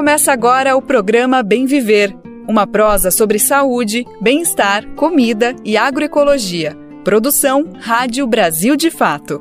Começa agora o programa Bem Viver, uma prosa sobre saúde, bem-estar, comida e agroecologia. Produção Rádio Brasil de Fato.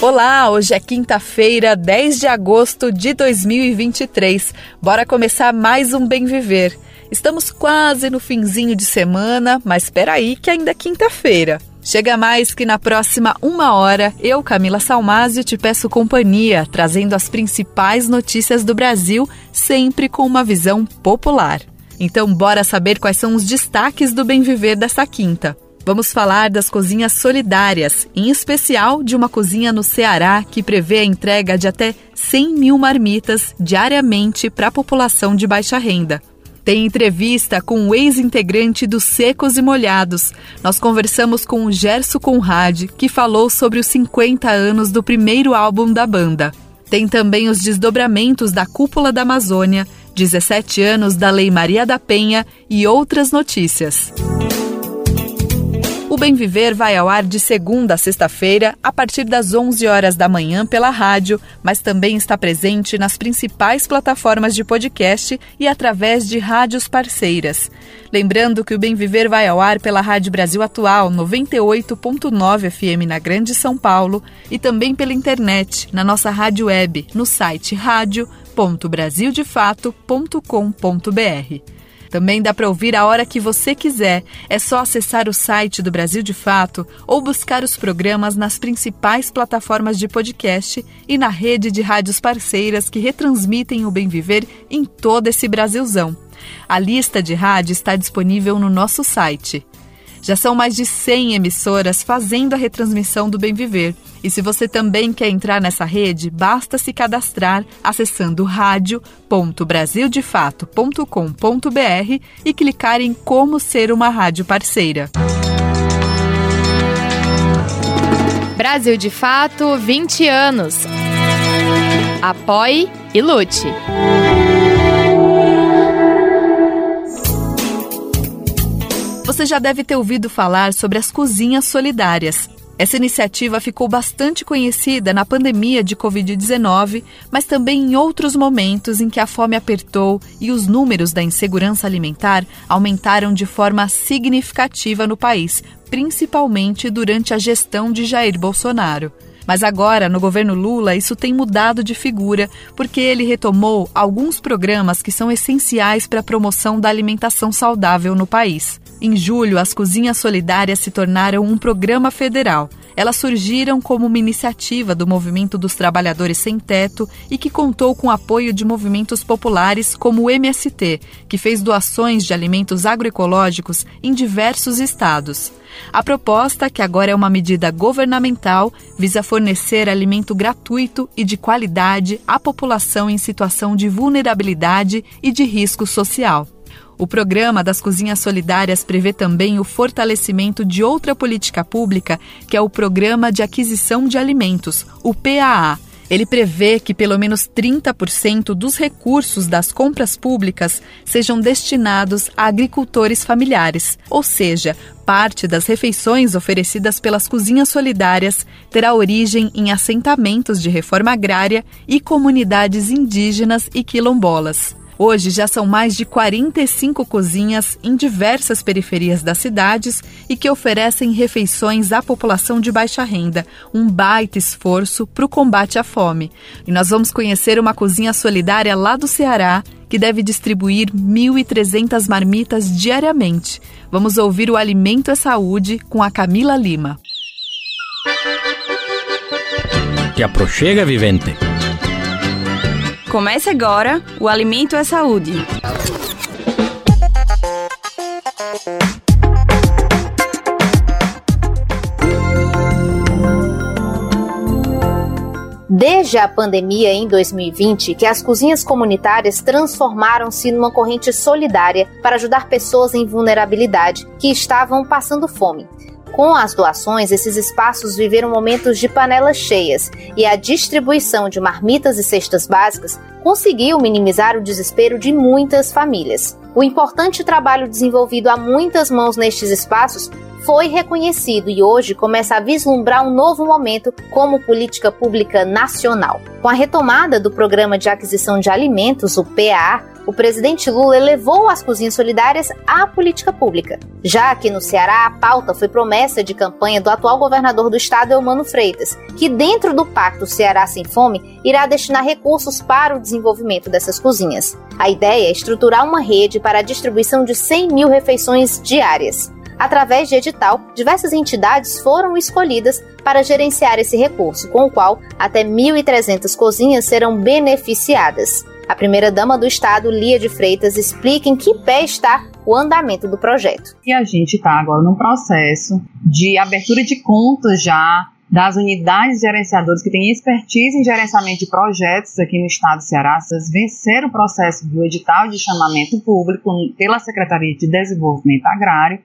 Olá, hoje é quinta-feira, 10 de agosto de 2023. Bora começar mais um Bem Viver. Estamos quase no finzinho de semana, mas espera aí que ainda é quinta-feira. Chega mais que na próxima uma hora, eu, Camila Salmásio, te peço companhia, trazendo as principais notícias do Brasil, sempre com uma visão popular. Então, bora saber quais são os destaques do Bem Viver desta quinta. Vamos falar das cozinhas solidárias, em especial de uma cozinha no Ceará que prevê a entrega de até 100 mil marmitas diariamente para a população de baixa renda. Tem entrevista com o ex-integrante dos Secos e Molhados. Nós conversamos com o Gerson Conrad, que falou sobre os 50 anos do primeiro álbum da banda. Tem também os desdobramentos da Cúpula da Amazônia, 17 anos da Lei Maria da Penha e outras notícias. O Bem Viver vai ao ar de segunda a sexta-feira, a partir das 11 horas da manhã pela rádio, mas também está presente nas principais plataformas de podcast e através de rádios parceiras. Lembrando que o Bem Viver vai ao ar pela Rádio Brasil Atual 98.9 FM na Grande São Paulo e também pela internet, na nossa rádio web, no site radio.brasildefato.com.br. Também dá para ouvir a hora que você quiser. É só acessar o site do Brasil de Fato ou buscar os programas nas principais plataformas de podcast e na rede de rádios parceiras que retransmitem o Bem Viver em todo esse Brasilzão. A lista de rádio está disponível no nosso site já são mais de 100 emissoras fazendo a retransmissão do Bem Viver. E se você também quer entrar nessa rede, basta se cadastrar acessando radio.brasildefato.com.br e clicar em Como Ser uma Rádio Parceira. Brasil de Fato 20 anos. Apoie e lute. Você já deve ter ouvido falar sobre as cozinhas solidárias. Essa iniciativa ficou bastante conhecida na pandemia de Covid-19, mas também em outros momentos em que a fome apertou e os números da insegurança alimentar aumentaram de forma significativa no país, principalmente durante a gestão de Jair Bolsonaro. Mas agora, no governo Lula, isso tem mudado de figura, porque ele retomou alguns programas que são essenciais para a promoção da alimentação saudável no país. Em julho, as cozinhas solidárias se tornaram um programa federal. Elas surgiram como uma iniciativa do Movimento dos Trabalhadores Sem Teto e que contou com apoio de movimentos populares como o MST, que fez doações de alimentos agroecológicos em diversos estados. A proposta, que agora é uma medida governamental, visa fornecer alimento gratuito e de qualidade à população em situação de vulnerabilidade e de risco social. O programa das cozinhas solidárias prevê também o fortalecimento de outra política pública, que é o Programa de Aquisição de Alimentos, o PAA. Ele prevê que pelo menos 30% dos recursos das compras públicas sejam destinados a agricultores familiares, ou seja, parte das refeições oferecidas pelas cozinhas solidárias terá origem em assentamentos de reforma agrária e comunidades indígenas e quilombolas. Hoje já são mais de 45 cozinhas em diversas periferias das cidades e que oferecem refeições à população de baixa renda, um baita esforço para o combate à fome. E nós vamos conhecer uma cozinha solidária lá do Ceará que deve distribuir 1.300 marmitas diariamente. Vamos ouvir o Alimento é Saúde com a Camila Lima. Te aproxega, vivente. Comece agora o Alimento é Saúde. Desde a pandemia em 2020, que as cozinhas comunitárias transformaram-se numa corrente solidária para ajudar pessoas em vulnerabilidade que estavam passando fome. Com as doações, esses espaços viveram momentos de panelas cheias e a distribuição de marmitas e cestas básicas conseguiu minimizar o desespero de muitas famílias. O importante trabalho desenvolvido a muitas mãos nestes espaços foi reconhecido e hoje começa a vislumbrar um novo momento como política pública nacional. Com a retomada do Programa de Aquisição de Alimentos, o PA, o presidente Lula elevou as cozinhas solidárias à política pública. Já aqui no Ceará, a pauta foi promessa de campanha do atual governador do estado, Eumano Freitas, que dentro do Pacto Ceará Sem Fome irá destinar recursos para o desenvolvimento dessas cozinhas. A ideia é estruturar uma rede para a distribuição de 100 mil refeições diárias. Através de edital, diversas entidades foram escolhidas para gerenciar esse recurso, com o qual até 1.300 cozinhas serão beneficiadas. A primeira-dama do Estado, Lia de Freitas, explica em que pé está o andamento do projeto. E a gente está agora num processo de abertura de contas já das unidades gerenciadoras que têm expertise em gerenciamento de projetos aqui no estado do Ceará, venceram o processo do edital de chamamento público pela Secretaria de Desenvolvimento Agrário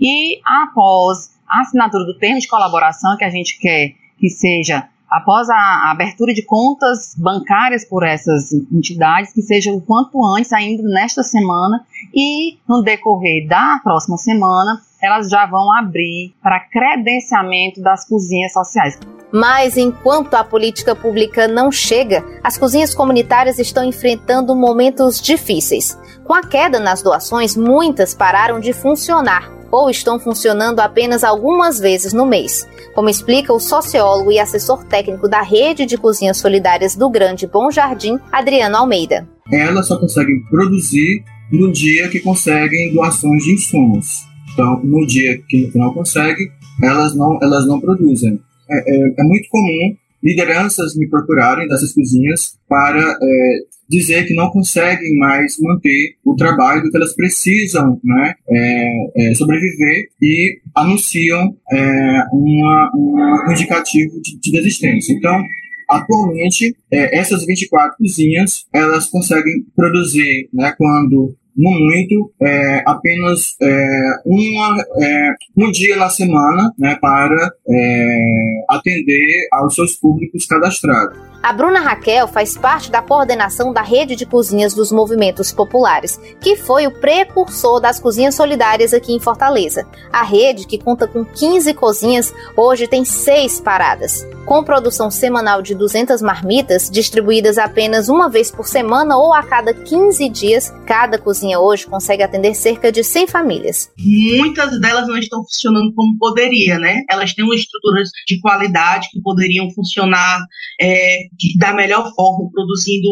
e após a assinatura do termo de colaboração que a gente quer que seja após a abertura de contas bancárias por essas entidades, que seja o quanto antes, ainda nesta semana, e no decorrer da próxima semana, elas já vão abrir para credenciamento das cozinhas sociais. Mas enquanto a política pública não chega, as cozinhas comunitárias estão enfrentando momentos difíceis. Com a queda nas doações, muitas pararam de funcionar ou estão funcionando apenas algumas vezes no mês, como explica o sociólogo e assessor técnico da Rede de Cozinhas Solidárias do Grande Bom Jardim, Adriano Almeida. Elas só conseguem produzir no dia que conseguem doações de insumos. Então, no dia que final consegue, elas não, elas não produzem. É, é, é muito comum lideranças me procurarem dessas cozinhas para é, dizer que não conseguem mais manter o trabalho que elas precisam né, é, é, sobreviver e anunciam é, uma, uma, um indicativo de, de desistência. Então, atualmente, é, essas 24 cozinhas, elas conseguem produzir, né, quando no muito, é, apenas é, uma, é, um dia na semana né, para é, atender aos seus públicos cadastrados. A Bruna Raquel faz parte da coordenação da rede de cozinhas dos movimentos populares, que foi o precursor das cozinhas solidárias aqui em Fortaleza. A rede, que conta com 15 cozinhas, hoje tem seis paradas. Com produção semanal de 200 marmitas, distribuídas apenas uma vez por semana ou a cada 15 dias, cada cozinha hoje consegue atender cerca de 100 famílias. Muitas delas não estão funcionando como poderia, né? Elas têm uma estrutura de qualidade que poderiam funcionar é, da melhor forma, produzindo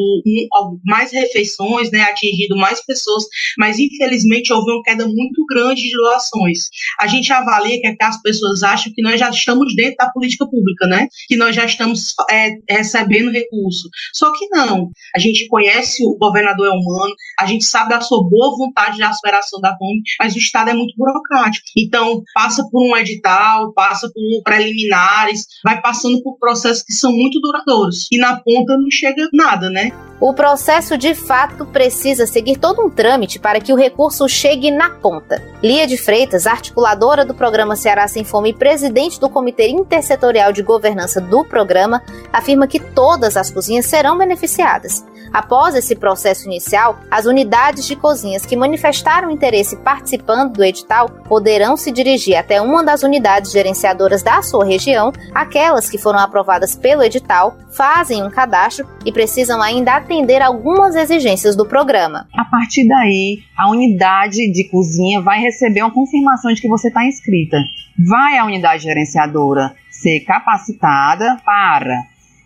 mais refeições, né, atingindo mais pessoas, mas infelizmente houve uma queda muito grande de doações. A gente avalia que as pessoas acham que nós já estamos dentro da política pública, né, que nós já estamos é, recebendo recurso. Só que não. A gente conhece o governador é humano, a gente sabe a sua boa vontade de superação da fome, mas o Estado é muito burocrático. Então, passa por um edital, passa por preliminares, vai passando por processos que são muito duradouros e na ponta não chega nada, né? O processo de fato precisa seguir todo um trâmite para que o recurso chegue na ponta. Lia de Freitas, articuladora do programa Ceará Sem Fome e presidente do Comitê Intersetorial de Governança do programa, afirma que todas as cozinhas serão beneficiadas. Após esse processo inicial, as unidades de cozinhas que manifestaram interesse participando do edital poderão se dirigir até uma das unidades gerenciadoras da sua região, aquelas que foram aprovadas pelo edital, fazem um cadastro e precisam ainda atender algumas exigências do programa. A partir daí, a unidade de cozinha vai receber uma confirmação de que você está inscrita. Vai a unidade gerenciadora ser capacitada para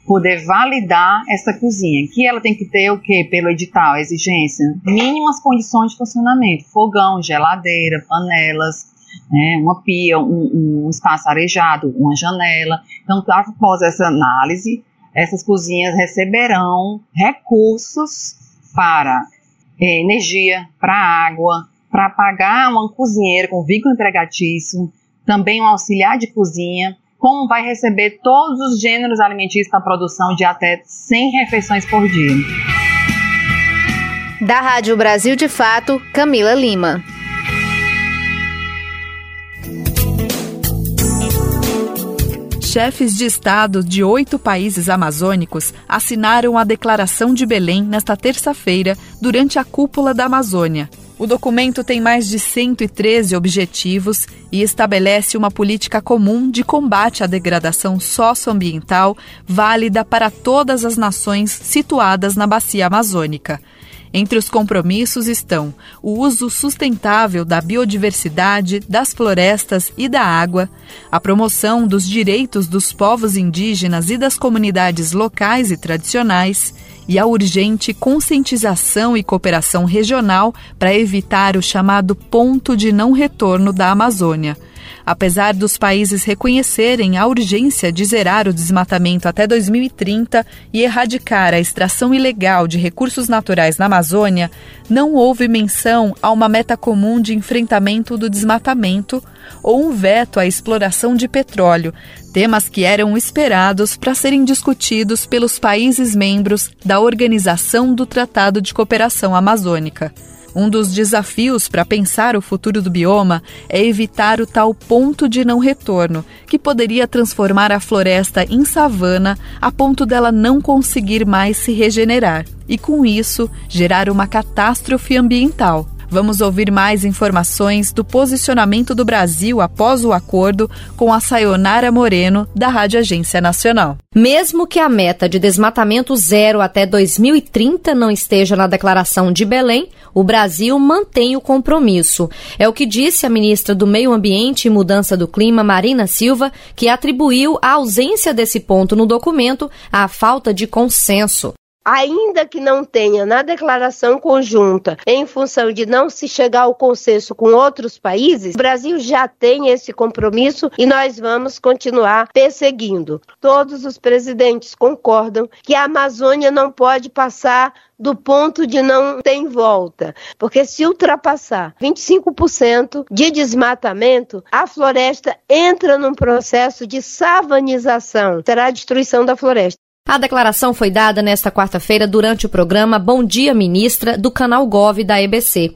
poder validar essa cozinha, que ela tem que ter o que pelo edital, exigência, mínimas condições de funcionamento, fogão, geladeira, panelas, né, uma pia, um, um espaço arejado, uma janela. Então, após essa análise, essas cozinhas receberão recursos para é, energia, para água, para pagar uma cozinheira com vínculo empregatício, também um auxiliar de cozinha, como vai receber todos os gêneros alimentícios para produção de até 100 refeições por dia. Da Rádio Brasil de Fato, Camila Lima. Chefes de Estado de oito países amazônicos assinaram a Declaração de Belém nesta terça-feira, durante a Cúpula da Amazônia. O documento tem mais de 113 objetivos e estabelece uma política comum de combate à degradação socioambiental válida para todas as nações situadas na bacia amazônica. Entre os compromissos estão o uso sustentável da biodiversidade, das florestas e da água, a promoção dos direitos dos povos indígenas e das comunidades locais e tradicionais e a urgente conscientização e cooperação regional para evitar o chamado ponto de não retorno da Amazônia. Apesar dos países reconhecerem a urgência de zerar o desmatamento até 2030 e erradicar a extração ilegal de recursos naturais na Amazônia, não houve menção a uma meta comum de enfrentamento do desmatamento ou um veto à exploração de petróleo, temas que eram esperados para serem discutidos pelos países membros da Organização do Tratado de Cooperação Amazônica. Um dos desafios para pensar o futuro do bioma é evitar o tal ponto de não retorno, que poderia transformar a floresta em savana a ponto dela não conseguir mais se regenerar e, com isso, gerar uma catástrofe ambiental. Vamos ouvir mais informações do posicionamento do Brasil após o acordo com a Sayonara Moreno, da Rádio Agência Nacional. Mesmo que a meta de desmatamento zero até 2030 não esteja na Declaração de Belém, o Brasil mantém o compromisso. É o que disse a ministra do Meio Ambiente e Mudança do Clima, Marina Silva, que atribuiu a ausência desse ponto no documento à falta de consenso ainda que não tenha na declaração conjunta, em função de não se chegar ao consenso com outros países, o Brasil já tem esse compromisso e nós vamos continuar perseguindo. Todos os presidentes concordam que a Amazônia não pode passar do ponto de não ter volta, porque se ultrapassar 25% de desmatamento, a floresta entra num processo de savanização, terá a destruição da floresta. A declaração foi dada nesta quarta-feira durante o programa Bom Dia Ministra do canal Gov da EBC.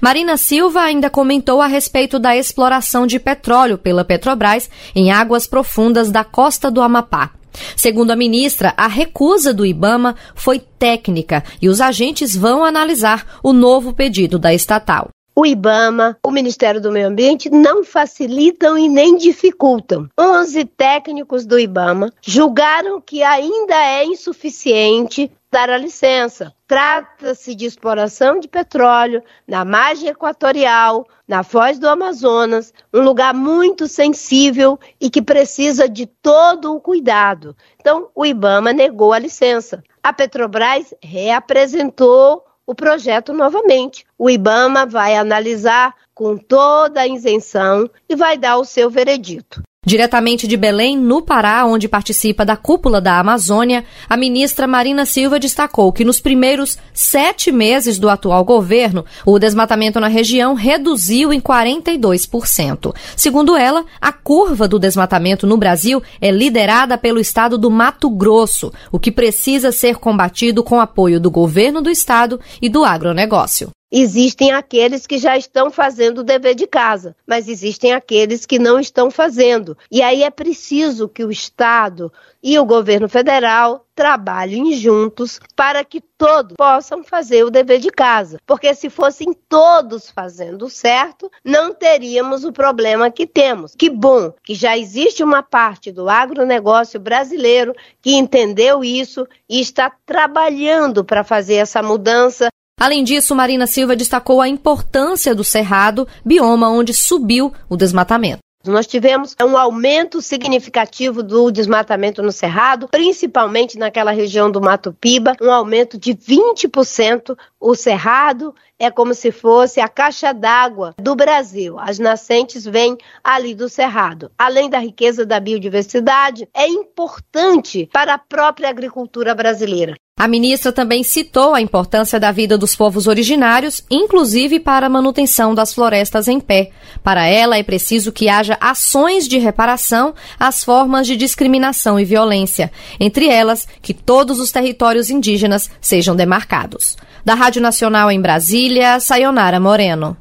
Marina Silva ainda comentou a respeito da exploração de petróleo pela Petrobras em águas profundas da costa do Amapá. Segundo a ministra, a recusa do Ibama foi técnica e os agentes vão analisar o novo pedido da estatal o IBAMA, o Ministério do Meio Ambiente não facilitam e nem dificultam. 11 técnicos do IBAMA julgaram que ainda é insuficiente dar a licença. Trata-se de exploração de petróleo na margem equatorial, na foz do Amazonas, um lugar muito sensível e que precisa de todo o cuidado. Então, o IBAMA negou a licença. A Petrobras reapresentou o projeto novamente. O IBAMA vai analisar com toda a isenção e vai dar o seu veredito. Diretamente de Belém, no Pará, onde participa da cúpula da Amazônia, a ministra Marina Silva destacou que nos primeiros sete meses do atual governo, o desmatamento na região reduziu em 42%. Segundo ela, a curva do desmatamento no Brasil é liderada pelo estado do Mato Grosso, o que precisa ser combatido com apoio do governo do estado e do agronegócio. Existem aqueles que já estão fazendo o dever de casa, mas existem aqueles que não estão fazendo. E aí é preciso que o Estado e o governo federal trabalhem juntos para que todos possam fazer o dever de casa. Porque se fossem todos fazendo certo, não teríamos o problema que temos. Que bom que já existe uma parte do agronegócio brasileiro que entendeu isso e está trabalhando para fazer essa mudança Além disso, Marina Silva destacou a importância do cerrado, bioma onde subiu o desmatamento. Nós tivemos um aumento significativo do desmatamento no Cerrado, principalmente naquela região do Mato Piba, um aumento de 20%. O Cerrado é como se fosse a caixa d'água do Brasil. As nascentes vêm ali do Cerrado. Além da riqueza da biodiversidade, é importante para a própria agricultura brasileira. A ministra também citou a importância da vida dos povos originários, inclusive para a manutenção das florestas em pé. Para ela, é preciso que haja ações de reparação às formas de discriminação e violência, entre elas que todos os territórios indígenas sejam demarcados. Da Rádio Nacional em Brasília, Sayonara Moreno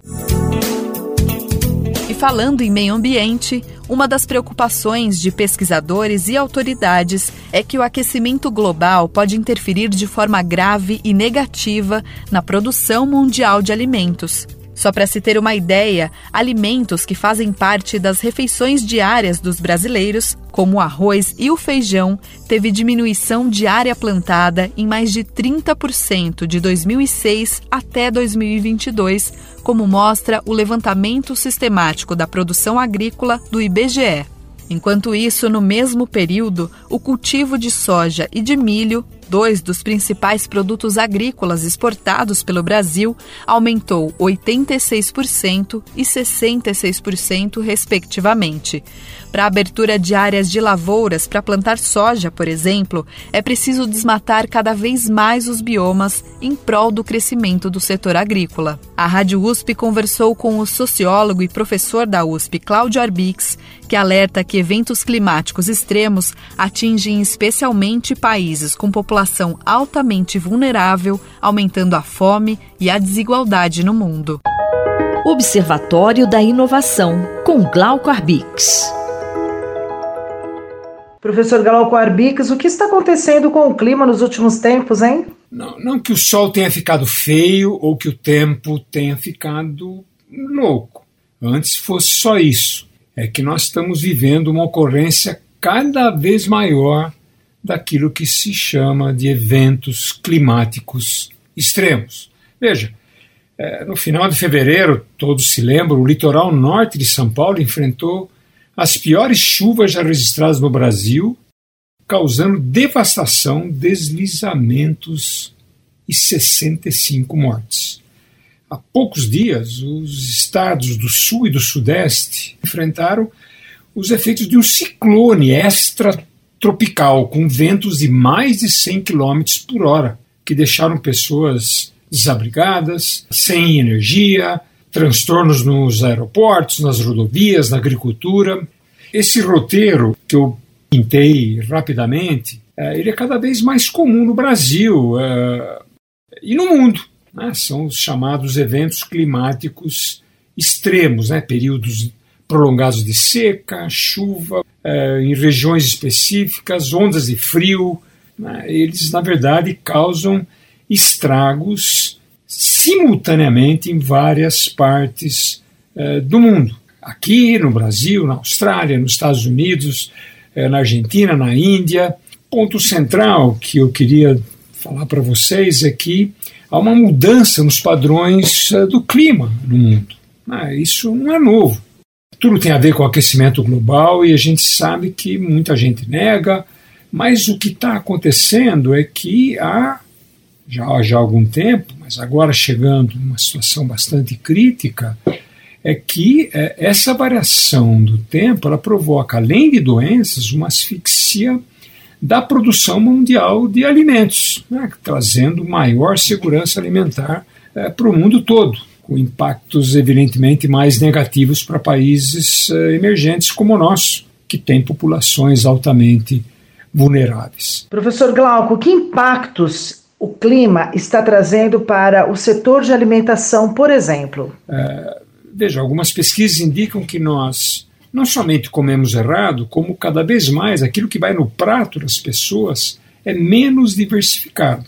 falando em meio ambiente, uma das preocupações de pesquisadores e autoridades é que o aquecimento global pode interferir de forma grave e negativa na produção mundial de alimentos. Só para se ter uma ideia, alimentos que fazem parte das refeições diárias dos brasileiros, como o arroz e o feijão, teve diminuição de área plantada em mais de 30% de 2006 até 2022, como mostra o levantamento sistemático da produção agrícola do IBGE. Enquanto isso, no mesmo período, o cultivo de soja e de milho dois dos principais produtos agrícolas exportados pelo Brasil, aumentou 86% e 66%, respectivamente. Para a abertura de áreas de lavouras para plantar soja, por exemplo, é preciso desmatar cada vez mais os biomas em prol do crescimento do setor agrícola. A Rádio USP conversou com o sociólogo e professor da USP, Cláudio Arbix, que alerta que eventos climáticos extremos atingem especialmente países com população altamente vulnerável, aumentando a fome e a desigualdade no mundo. Observatório da Inovação, com Glauco Arbix. Professor Glauco Arbix, o que está acontecendo com o clima nos últimos tempos, hein? Não, não que o sol tenha ficado feio ou que o tempo tenha ficado louco. Antes fosse só isso é que nós estamos vivendo uma ocorrência cada vez maior daquilo que se chama de eventos climáticos extremos. Veja, é, no final de fevereiro, todos se lembram, o litoral norte de São Paulo enfrentou as piores chuvas já registradas no Brasil, causando devastação, deslizamentos e 65 mortes. Há poucos dias, os estados do sul e do sudeste enfrentaram os efeitos de um ciclone extratropical com ventos de mais de 100 km por hora, que deixaram pessoas desabrigadas, sem energia, transtornos nos aeroportos, nas rodovias, na agricultura. Esse roteiro que eu pintei rapidamente, eh, ele é cada vez mais comum no Brasil eh, e no mundo né, são os chamados eventos climáticos extremos, né, períodos prolongados de seca, chuva, eh, em regiões específicas, ondas de frio. Né, eles, na verdade, causam estragos simultaneamente em várias partes eh, do mundo. Aqui no Brasil, na Austrália, nos Estados Unidos, eh, na Argentina, na Índia. Ponto central que eu queria falar para vocês é que há uma mudança nos padrões do clima no mundo. Ah, isso não é novo. Tudo tem a ver com aquecimento global e a gente sabe que muita gente nega, mas o que está acontecendo é que há já, já há algum tempo, mas agora chegando numa situação bastante crítica, é que é, essa variação do tempo ela provoca, além de doenças, uma asfixia da produção mundial de alimentos, né, trazendo maior segurança alimentar é, para o mundo todo, com impactos evidentemente mais negativos para países é, emergentes como o nosso, que tem populações altamente vulneráveis. Professor Glauco, que impactos o clima está trazendo para o setor de alimentação, por exemplo? É, veja, algumas pesquisas indicam que nós não somente comemos errado, como cada vez mais aquilo que vai no prato das pessoas é menos diversificado.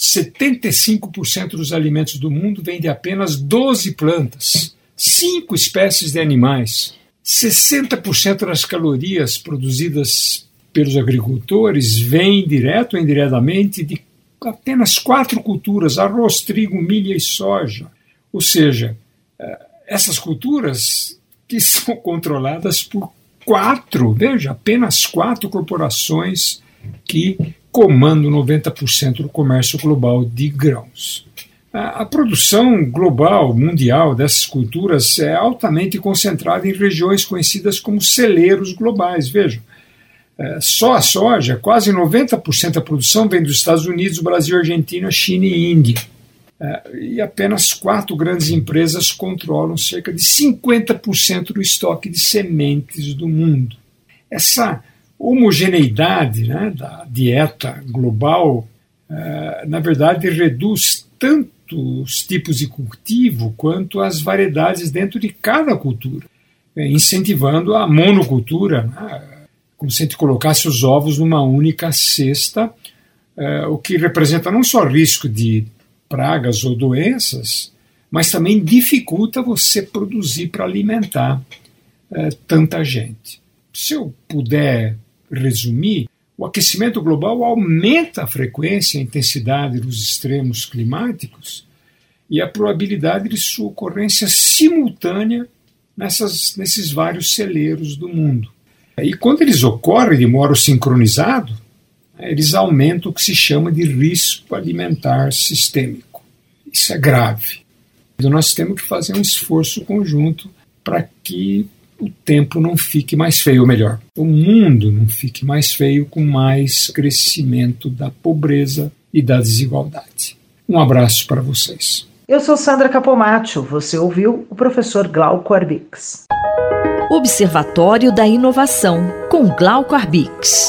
75% dos alimentos do mundo vêm de apenas 12 plantas, 5 espécies de animais. 60% das calorias produzidas pelos agricultores vêm direto ou indiretamente de apenas quatro culturas: arroz, trigo, milho e soja. Ou seja, eh, essas culturas que são controladas por quatro, veja, apenas quatro corporações que comandam 90% do comércio global de grãos. A, a produção global, mundial dessas culturas é altamente concentrada em regiões conhecidas como celeiros globais. Vejam, é, só a soja, quase 90% da produção vem dos Estados Unidos, Brasil, Argentina, China e Índia. É, e apenas quatro grandes empresas controlam cerca de 50% do estoque de sementes do mundo. Essa homogeneidade né, da dieta global, é, na verdade, reduz tanto os tipos de cultivo quanto as variedades dentro de cada cultura. é, incentivando a monocultura, né? como se a gente colocasse os ovos numa única cesta, é, o que representa não só risco de pragas ou doenças, mas também dificulta você produzir para alimentar é, tanta gente. Se eu puder resumir, o aquecimento global aumenta a frequência e a intensidade dos extremos climáticos e a probabilidade de sua ocorrência simultânea nessas, nesses vários celeiros do mundo. E quando eles ocorrem de modo sincronizado, né, eles aumentam o que se chama de risco alimentar sistêmico. Isso é grave. Então nós temos que fazer um esforço conjunto para que o tempo não fique mais feio, ou melhor, o mundo não fique mais feio com mais crescimento da pobreza e da desigualdade. Um abraço para vocês. Eu sou Sandra Capomatto. Você ouviu o professor Glauco Arbix. Observatório da Inovação, com Glauco Arbix.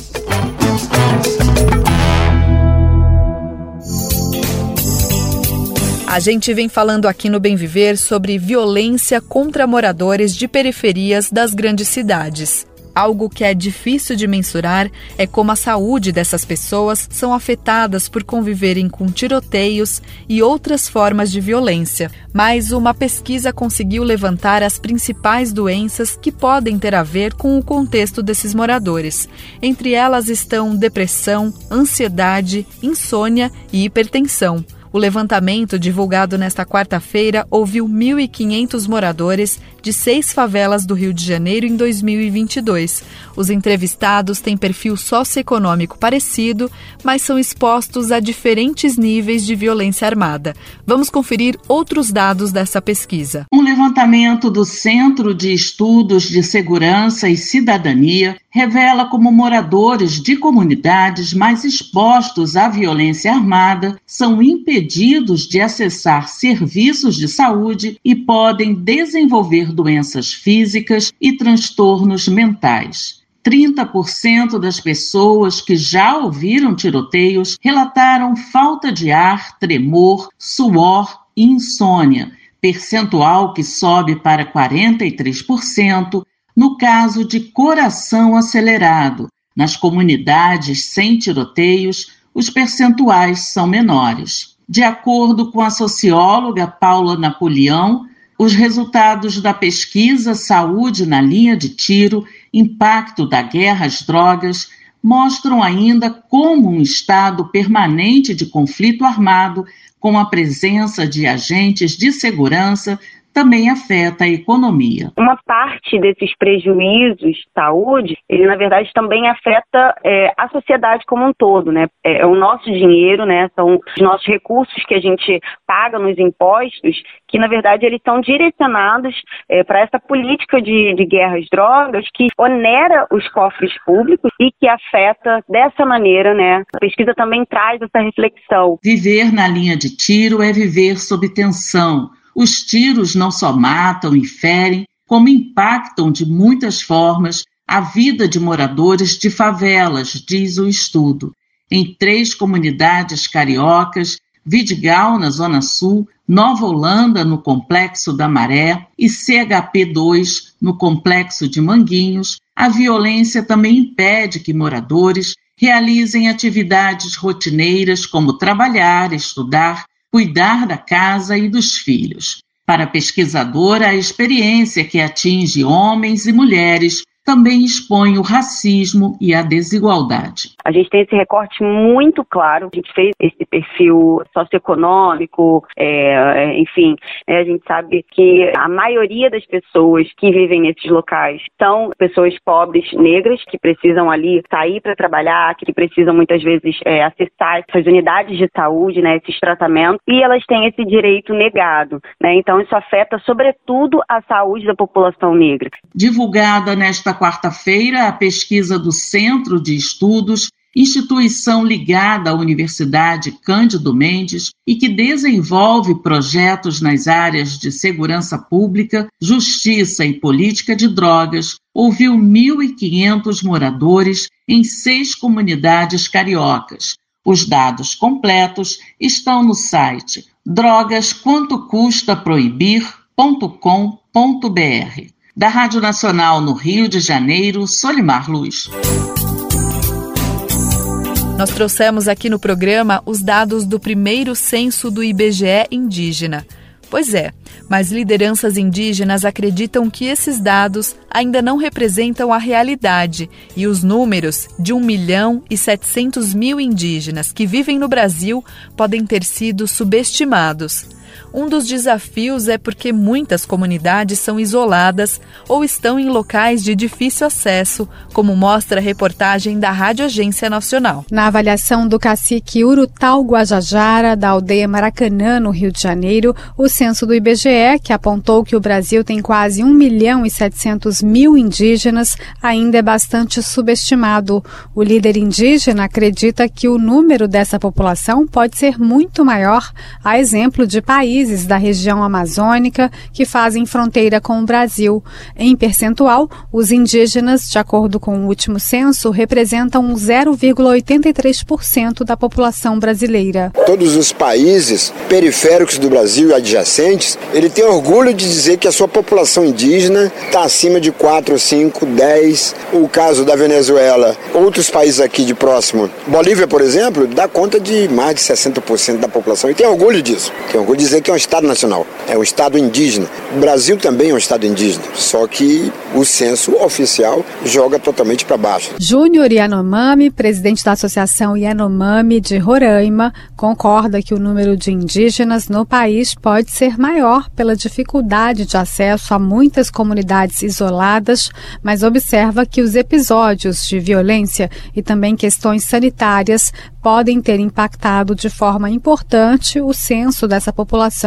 A gente vem falando aqui no Bem Viver sobre violência contra moradores de periferias das grandes cidades. Algo que é difícil de mensurar é como a saúde dessas pessoas são afetadas por conviverem com tiroteios e outras formas de violência. Mas uma pesquisa conseguiu levantar as principais doenças que podem ter a ver com o contexto desses moradores. Entre elas estão depressão, ansiedade, insônia e hipertensão. O levantamento, divulgado nesta quarta-feira, ouviu 1.500 moradores de seis favelas do Rio de Janeiro em 2022. Os entrevistados têm perfil socioeconômico parecido, mas são expostos a diferentes níveis de violência armada. Vamos conferir outros dados dessa pesquisa. Um levantamento do Centro de Estudos de Segurança e Cidadania revela como moradores de comunidades mais expostos à violência armada são impedidos de acessar serviços de saúde e podem desenvolver doenças físicas e transtornos mentais. 30% das pessoas que já ouviram tiroteios relataram falta de ar, tremor, suor e insônia, percentual que sobe para 43% no caso de coração acelerado. Nas comunidades sem tiroteios, os percentuais são menores. De acordo com a socióloga Paula Napoleão, os resultados da pesquisa Saúde na linha de tiro, impacto da guerra às drogas, mostram ainda como um estado permanente de conflito armado, com a presença de agentes de segurança, também afeta a economia. Uma parte desses prejuízos de saúde, ele na verdade também afeta é, a sociedade como um todo, né? É, é, o nosso dinheiro, né? São os nossos recursos que a gente paga nos impostos, que na verdade eles são direcionados é, para essa política de, de guerra às drogas que onera os cofres públicos e que afeta dessa maneira, né? A pesquisa também traz essa reflexão. Viver na linha de tiro é viver sob tensão os tiros não só matam e ferem, como impactam de muitas formas a vida de moradores de favelas, diz o estudo. Em três comunidades cariocas, Vidigal, na Zona Sul, Nova Holanda, no Complexo da Maré, e CHP2, no Complexo de Manguinhos, a violência também impede que moradores realizem atividades rotineiras como trabalhar, estudar cuidar da casa e dos filhos. Para a pesquisadora, a experiência que atinge homens e mulheres também expõe o racismo e a desigualdade. A gente tem esse recorte muito claro, a gente fez esse perfil socioeconômico, é, é enfim, é, a gente sabe que a maioria das pessoas que vivem nesses locais são pessoas pobres, negras, que precisam ali sair para trabalhar, que precisam muitas vezes é, acessar essas unidades de saúde, né, esses tratamentos, e elas têm esse direito negado. Né? Então, isso afeta, sobretudo, a saúde da população negra. Divulgada nesta nesta quarta-feira a pesquisa do Centro de Estudos, instituição ligada à Universidade Cândido Mendes e que desenvolve projetos nas áreas de segurança pública, justiça e política de drogas, ouviu 1.500 moradores em seis comunidades cariocas. Os dados completos estão no site drogasquantocustaproibir.com.br. Da Rádio Nacional no Rio de Janeiro, Solimar Luz. Nós trouxemos aqui no programa os dados do primeiro censo do IBGE indígena. Pois é, mas lideranças indígenas acreditam que esses dados ainda não representam a realidade e os números de 1 milhão e 700 mil indígenas que vivem no Brasil podem ter sido subestimados. Um dos desafios é porque muitas comunidades são isoladas ou estão em locais de difícil acesso, como mostra a reportagem da Rádio Agência Nacional. Na avaliação do cacique Urutal Guajajara, da aldeia Maracanã, no Rio de Janeiro, o censo do IBGE, que apontou que o Brasil tem quase 1 milhão e 700 mil indígenas, ainda é bastante subestimado. O líder indígena acredita que o número dessa população pode ser muito maior, a exemplo de países países da região amazônica que fazem fronteira com o Brasil. Em percentual, os indígenas, de acordo com o último censo, representam 0,83% da população brasileira. Todos os países periféricos do Brasil e adjacentes, ele tem orgulho de dizer que a sua população indígena está acima de 4, 5, 10. O caso da Venezuela, outros países aqui de próximo, Bolívia, por exemplo, dá conta de mais de 60% da população e tem orgulho disso. Tem orgulho de dizer que é um Estado nacional, é um Estado indígena. O Brasil também é um Estado indígena, só que o censo oficial joga totalmente para baixo. Júnior Yanomami, presidente da Associação Yanomami de Roraima, concorda que o número de indígenas no país pode ser maior pela dificuldade de acesso a muitas comunidades isoladas, mas observa que os episódios de violência e também questões sanitárias podem ter impactado de forma importante o censo dessa população.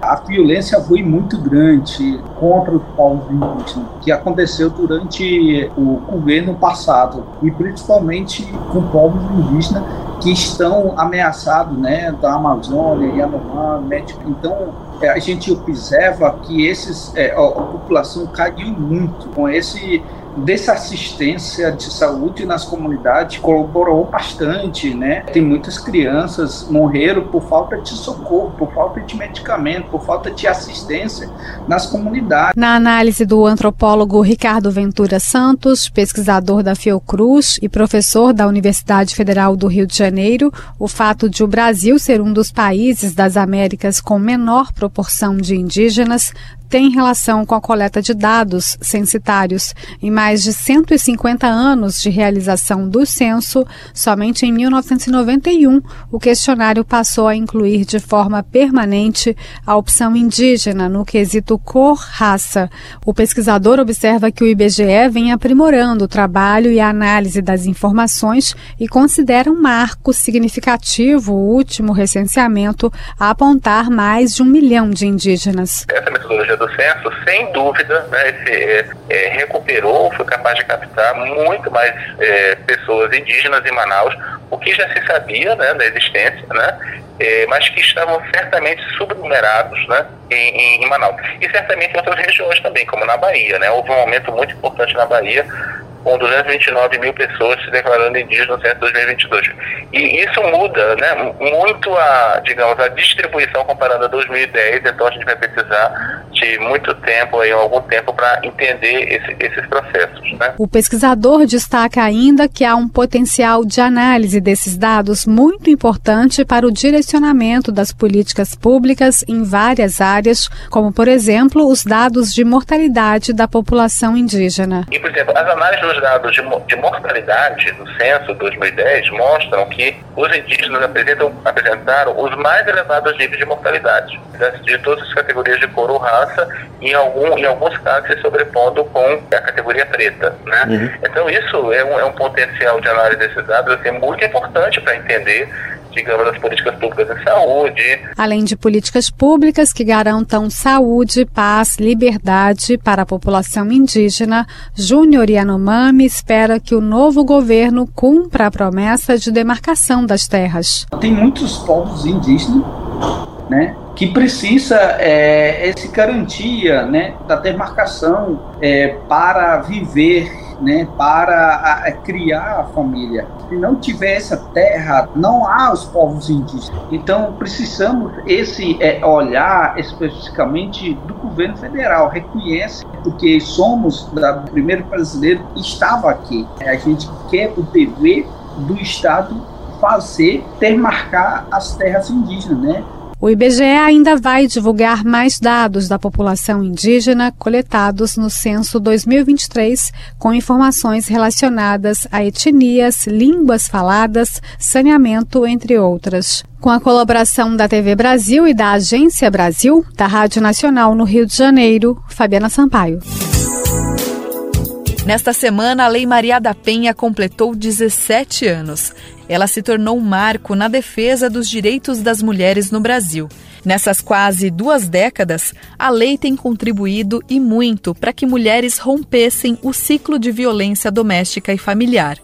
A violência foi muito grande contra os povos indígenas, que aconteceu durante o governo passado, e principalmente com povos indígenas que estão ameaçados né, da Amazônia, Yanomami, então é, a gente observa que esses, é, a população caiu muito com esse dessa assistência de saúde nas comunidades colaborou bastante, né? Tem muitas crianças morreram por falta de socorro, por falta de medicamento, por falta de assistência nas comunidades. Na análise do antropólogo Ricardo Ventura Santos, pesquisador da Fiocruz e professor da Universidade Federal do Rio de Janeiro, o fato de o Brasil ser um dos países das Américas com menor proporção de indígenas tem relação com a coleta de dados censitários. Em mais de 150 anos de realização do censo, somente em 1991 o questionário passou a incluir de forma permanente a opção indígena no quesito cor-raça. O pesquisador observa que o IBGE vem aprimorando o trabalho e a análise das informações e considera um marco significativo o último recenseamento a apontar mais de um milhão de indígenas. Essa metodologia do censo, sem dúvida, né, esse, é, é, recuperou, foi capaz de captar muito mais é, pessoas indígenas em Manaus, o que já se sabia né, da existência, né, é, mas que estavam certamente subnumerados né, em, em, Manaus. E certamente em outras regiões também, como na Bahia. Né, houve um aumento muito importante na Bahia com 229 mil pessoas se declarando indígenas no censo 2022. E isso muda né, muito a, digamos, a distribuição comparando a 2010, então a gente vai precisar de muito tempo, aí, algum tempo, para entender esse, esses processos. Né? O pesquisador destaca ainda que há um potencial de análise desses dados muito importante para o direcionamento das políticas públicas em várias áreas, como, por exemplo, os dados de mortalidade da população indígena. E, por exemplo, as análises dos dados de, de mortalidade do censo 2010 mostram que os indígenas apresentam, apresentaram os mais elevados níveis de mortalidade de todas as categorias de cor ou raça, em, algum, em alguns casos se sobrepondo com a categoria preta. Né? Uhum. Então, isso é um, é um potencial de análise desses dados assim, muito importante para entender digamos, as políticas públicas de saúde. Além de políticas públicas que garantam saúde, paz, liberdade para a população indígena, Júnior Yanomami espera que o novo governo cumpra a promessa de demarcação das terras. Tem muitos povos indígenas, né? Que precisa é, essa garantia né, da demarcação é, para viver né, para a, a criar a família. Se não tiver essa terra, não há os povos indígenas. Então precisamos esse é, olhar especificamente do governo federal reconhece porque somos da primeiro brasileiro estava aqui. A gente quer o dever do Estado fazer ter marcar as terras indígenas, né? O IBGE ainda vai divulgar mais dados da população indígena coletados no censo 2023, com informações relacionadas a etnias, línguas faladas, saneamento, entre outras. Com a colaboração da TV Brasil e da Agência Brasil, da Rádio Nacional no Rio de Janeiro, Fabiana Sampaio. Nesta semana, a Lei Maria da Penha completou 17 anos. Ela se tornou um marco na defesa dos direitos das mulheres no Brasil. Nessas quase duas décadas, a lei tem contribuído e muito para que mulheres rompessem o ciclo de violência doméstica e familiar.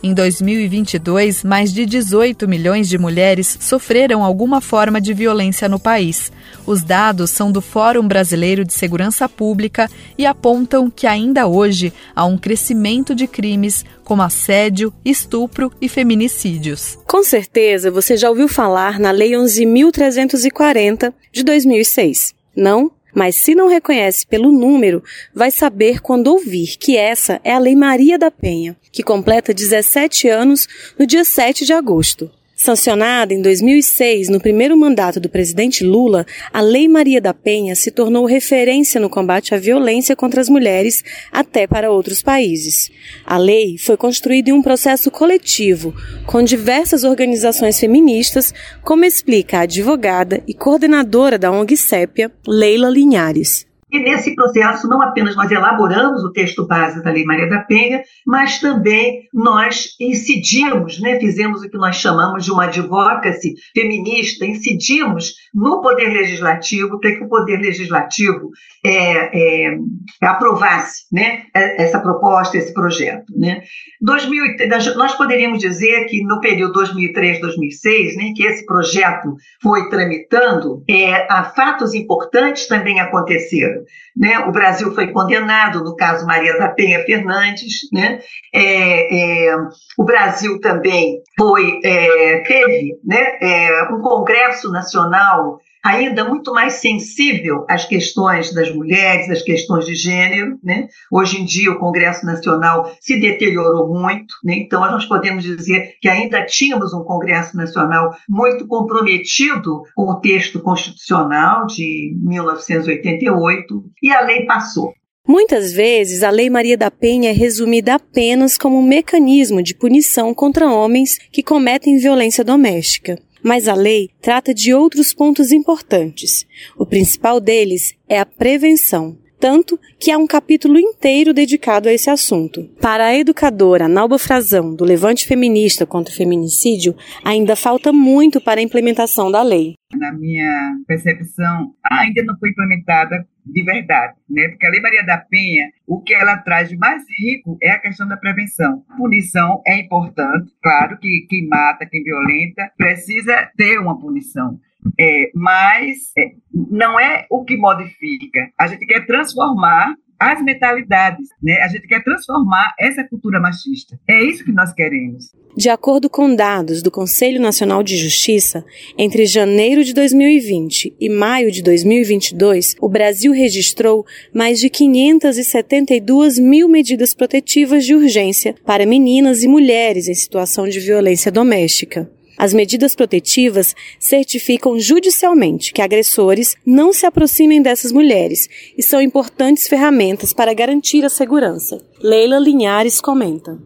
Em 2022, mais de 18 milhões de mulheres sofreram alguma forma de violência no país. Os dados são do Fórum Brasileiro de Segurança Pública e apontam que ainda hoje há um crescimento de crimes como assédio, estupro e feminicídios. Com certeza você já ouviu falar na Lei 11.340 de 2006. Não? Mas se não reconhece pelo número, vai saber quando ouvir que essa é a Lei Maria da Penha, que completa 17 anos no dia 7 de agosto. Sancionada em 2006 no primeiro mandato do presidente Lula, a Lei Maria da Penha se tornou referência no combate à violência contra as mulheres até para outros países. A lei foi construída em um processo coletivo, com diversas organizações feministas, como explica a advogada e coordenadora da ONG Sépia, Leila Linhares. E nesse processo, não apenas nós elaboramos o texto base da Lei Maria da Penha, mas também nós incidimos, né, fizemos o que nós chamamos de uma advocacy feminista, incidimos no Poder Legislativo para que o Poder Legislativo é, é, aprovasse né, essa proposta, esse projeto. Né. 2000, nós poderíamos dizer que no período 2003-2006, né, que esse projeto foi tramitando, é, fatos importantes também aconteceram. Né? O Brasil foi condenado, no caso Maria da Penha Fernandes. Né? É, é, o Brasil também foi, é, teve né, é, um Congresso Nacional ainda muito mais sensível às questões das mulheres, às questões de gênero. Né? Hoje em dia, o Congresso Nacional se deteriorou muito, né? então nós podemos dizer que ainda tínhamos um Congresso Nacional muito comprometido com o texto constitucional de 1988 e a lei passou. Muitas vezes, a Lei Maria da Penha é resumida apenas como um mecanismo de punição contra homens que cometem violência doméstica. Mas a lei trata de outros pontos importantes. O principal deles é a prevenção. Tanto que há um capítulo inteiro dedicado a esse assunto. Para a educadora Nalba Frazão, do Levante Feminista contra o Feminicídio, ainda falta muito para a implementação da lei. Na minha percepção, ainda não foi implementada de verdade, né? Porque a Lei Maria da Penha, o que ela traz de mais rico é a questão da prevenção. Punição é importante, claro que quem mata, quem violenta, precisa ter uma punição. É, mas é, não é o que modifica. A gente quer transformar as mentalidades, né? A gente quer transformar essa cultura machista. É isso que nós queremos. De acordo com dados do Conselho Nacional de Justiça, entre janeiro de 2020 e maio de 2022, o Brasil registrou mais de 572 mil medidas protetivas de urgência para meninas e mulheres em situação de violência doméstica. As medidas protetivas certificam judicialmente que agressores não se aproximem dessas mulheres e são importantes ferramentas para garantir a segurança. Leila Linhares comenta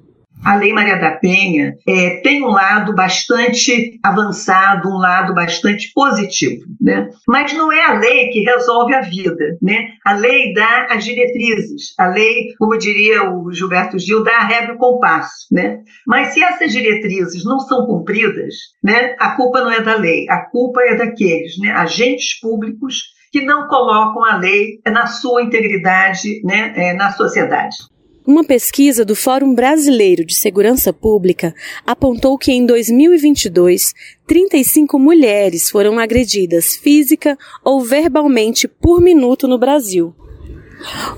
a Lei Maria da Penha é, tem um lado bastante avançado, um lado bastante positivo, né? Mas não é a lei que resolve a vida, né? A lei dá as diretrizes, a lei, como diria o Gilberto Gil, dá a regra e o compasso, né? Mas se essas diretrizes não são cumpridas, né? A culpa não é da lei, a culpa é daqueles, né? Agentes públicos que não colocam a lei na sua integridade, né? É, na sociedade. Uma pesquisa do Fórum Brasileiro de Segurança Pública apontou que em 2022, 35 mulheres foram agredidas física ou verbalmente por minuto no Brasil.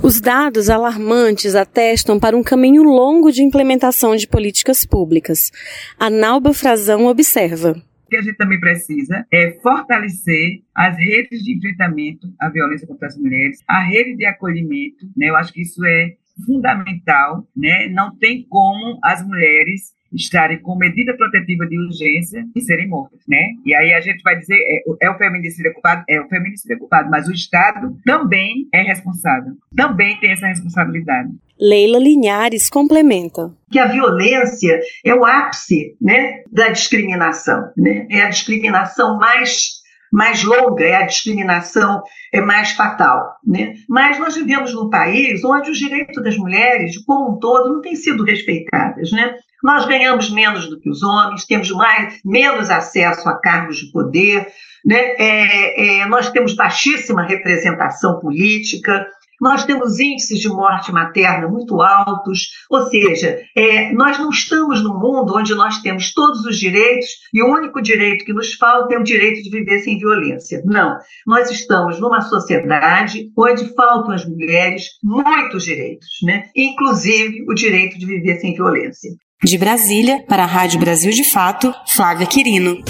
Os dados alarmantes atestam para um caminho longo de implementação de políticas públicas. A Nauba Frazão observa. O que a gente também precisa é fortalecer as redes de enfrentamento à violência contra as mulheres, a rede de acolhimento, né? Eu acho que isso é fundamental, né? Não tem como as mulheres estarem com medida protetiva de urgência e serem mortas, né? E aí a gente vai dizer, é, é o feminicídio culpado? É o feminicídio culpado, mas o Estado também é responsável, também tem essa responsabilidade. Leila Linhares complementa. Que a violência é o ápice né, da discriminação, né? é a discriminação mais mais longa, é a discriminação é mais fatal. Né? Mas nós vivemos num país onde os direitos das mulheres, como um todo, não têm sido respeitados. Né? Nós ganhamos menos do que os homens, temos mais, menos acesso a cargos de poder, né? É, é, nós temos baixíssima representação política, nós temos índices de morte materna muito altos, ou seja, é, nós não estamos num mundo onde nós temos todos os direitos e o único direito que nos falta é o direito de viver sem violência. Não, nós estamos numa sociedade onde faltam às mulheres muitos direitos, né? inclusive o direito de viver sem violência. De Brasília, para a Rádio Brasil de Fato, Flávia Quirino.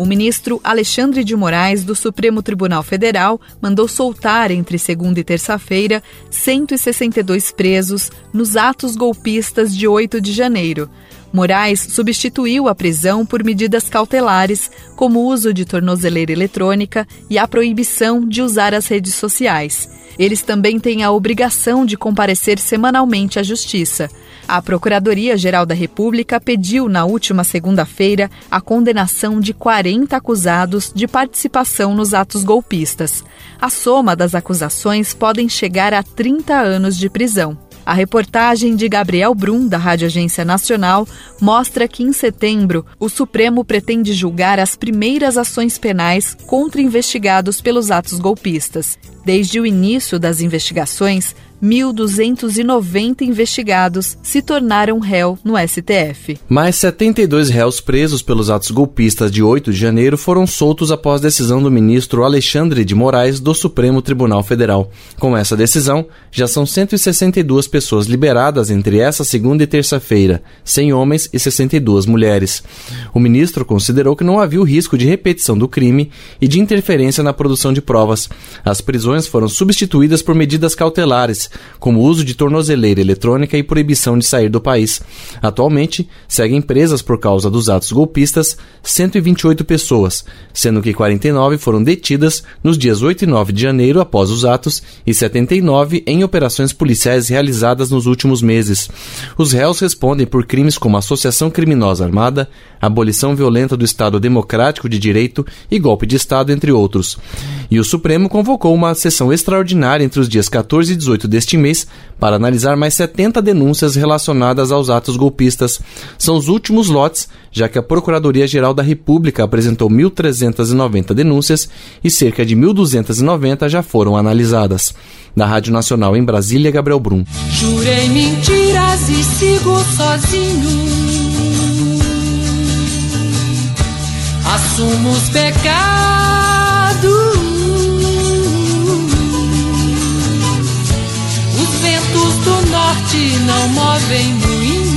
O ministro Alexandre de Moraes, do Supremo Tribunal Federal, mandou soltar entre segunda e terça-feira 162 presos nos atos golpistas de 8 de janeiro. Moraes substituiu a prisão por medidas cautelares, como o uso de tornozeleira eletrônica e a proibição de usar as redes sociais. Eles também têm a obrigação de comparecer semanalmente à Justiça. A Procuradoria-Geral da República pediu na última segunda-feira a condenação de 40 acusados de participação nos atos golpistas. A soma das acusações podem chegar a 30 anos de prisão. A reportagem de Gabriel Brum, da Rádio Agência Nacional, mostra que em setembro o Supremo pretende julgar as primeiras ações penais contra investigados pelos atos golpistas. Desde o início das investigações, 1.290 investigados se tornaram réu no STF. Mais 72 réus presos pelos atos golpistas de 8 de janeiro foram soltos após decisão do ministro Alexandre de Moraes do Supremo Tribunal Federal. Com essa decisão, já são 162 pessoas liberadas entre essa segunda e terça-feira, 100 homens e 62 mulheres. O ministro considerou que não havia o risco de repetição do crime e de interferência na produção de provas. As prisões foram substituídas por medidas cautelares como uso de tornozeleira eletrônica e proibição de sair do país. Atualmente, seguem presas por causa dos atos golpistas 128 pessoas, sendo que 49 foram detidas nos dias 8 e 9 de janeiro após os atos e 79 em operações policiais realizadas nos últimos meses. Os réus respondem por crimes como associação criminosa armada, abolição violenta do Estado Democrático de Direito e golpe de Estado, entre outros. E o Supremo convocou uma sessão extraordinária entre os dias 14 e 18 deste mês para analisar mais 70 denúncias relacionadas aos atos golpistas. São os últimos lotes, já que a Procuradoria-Geral da República apresentou 1.390 denúncias e cerca de 1.290 já foram analisadas. Da Rádio Nacional em Brasília, Gabriel Brum. Jurei mentiras e sigo sozinho. Assumo os pecados sorte não movem moinho.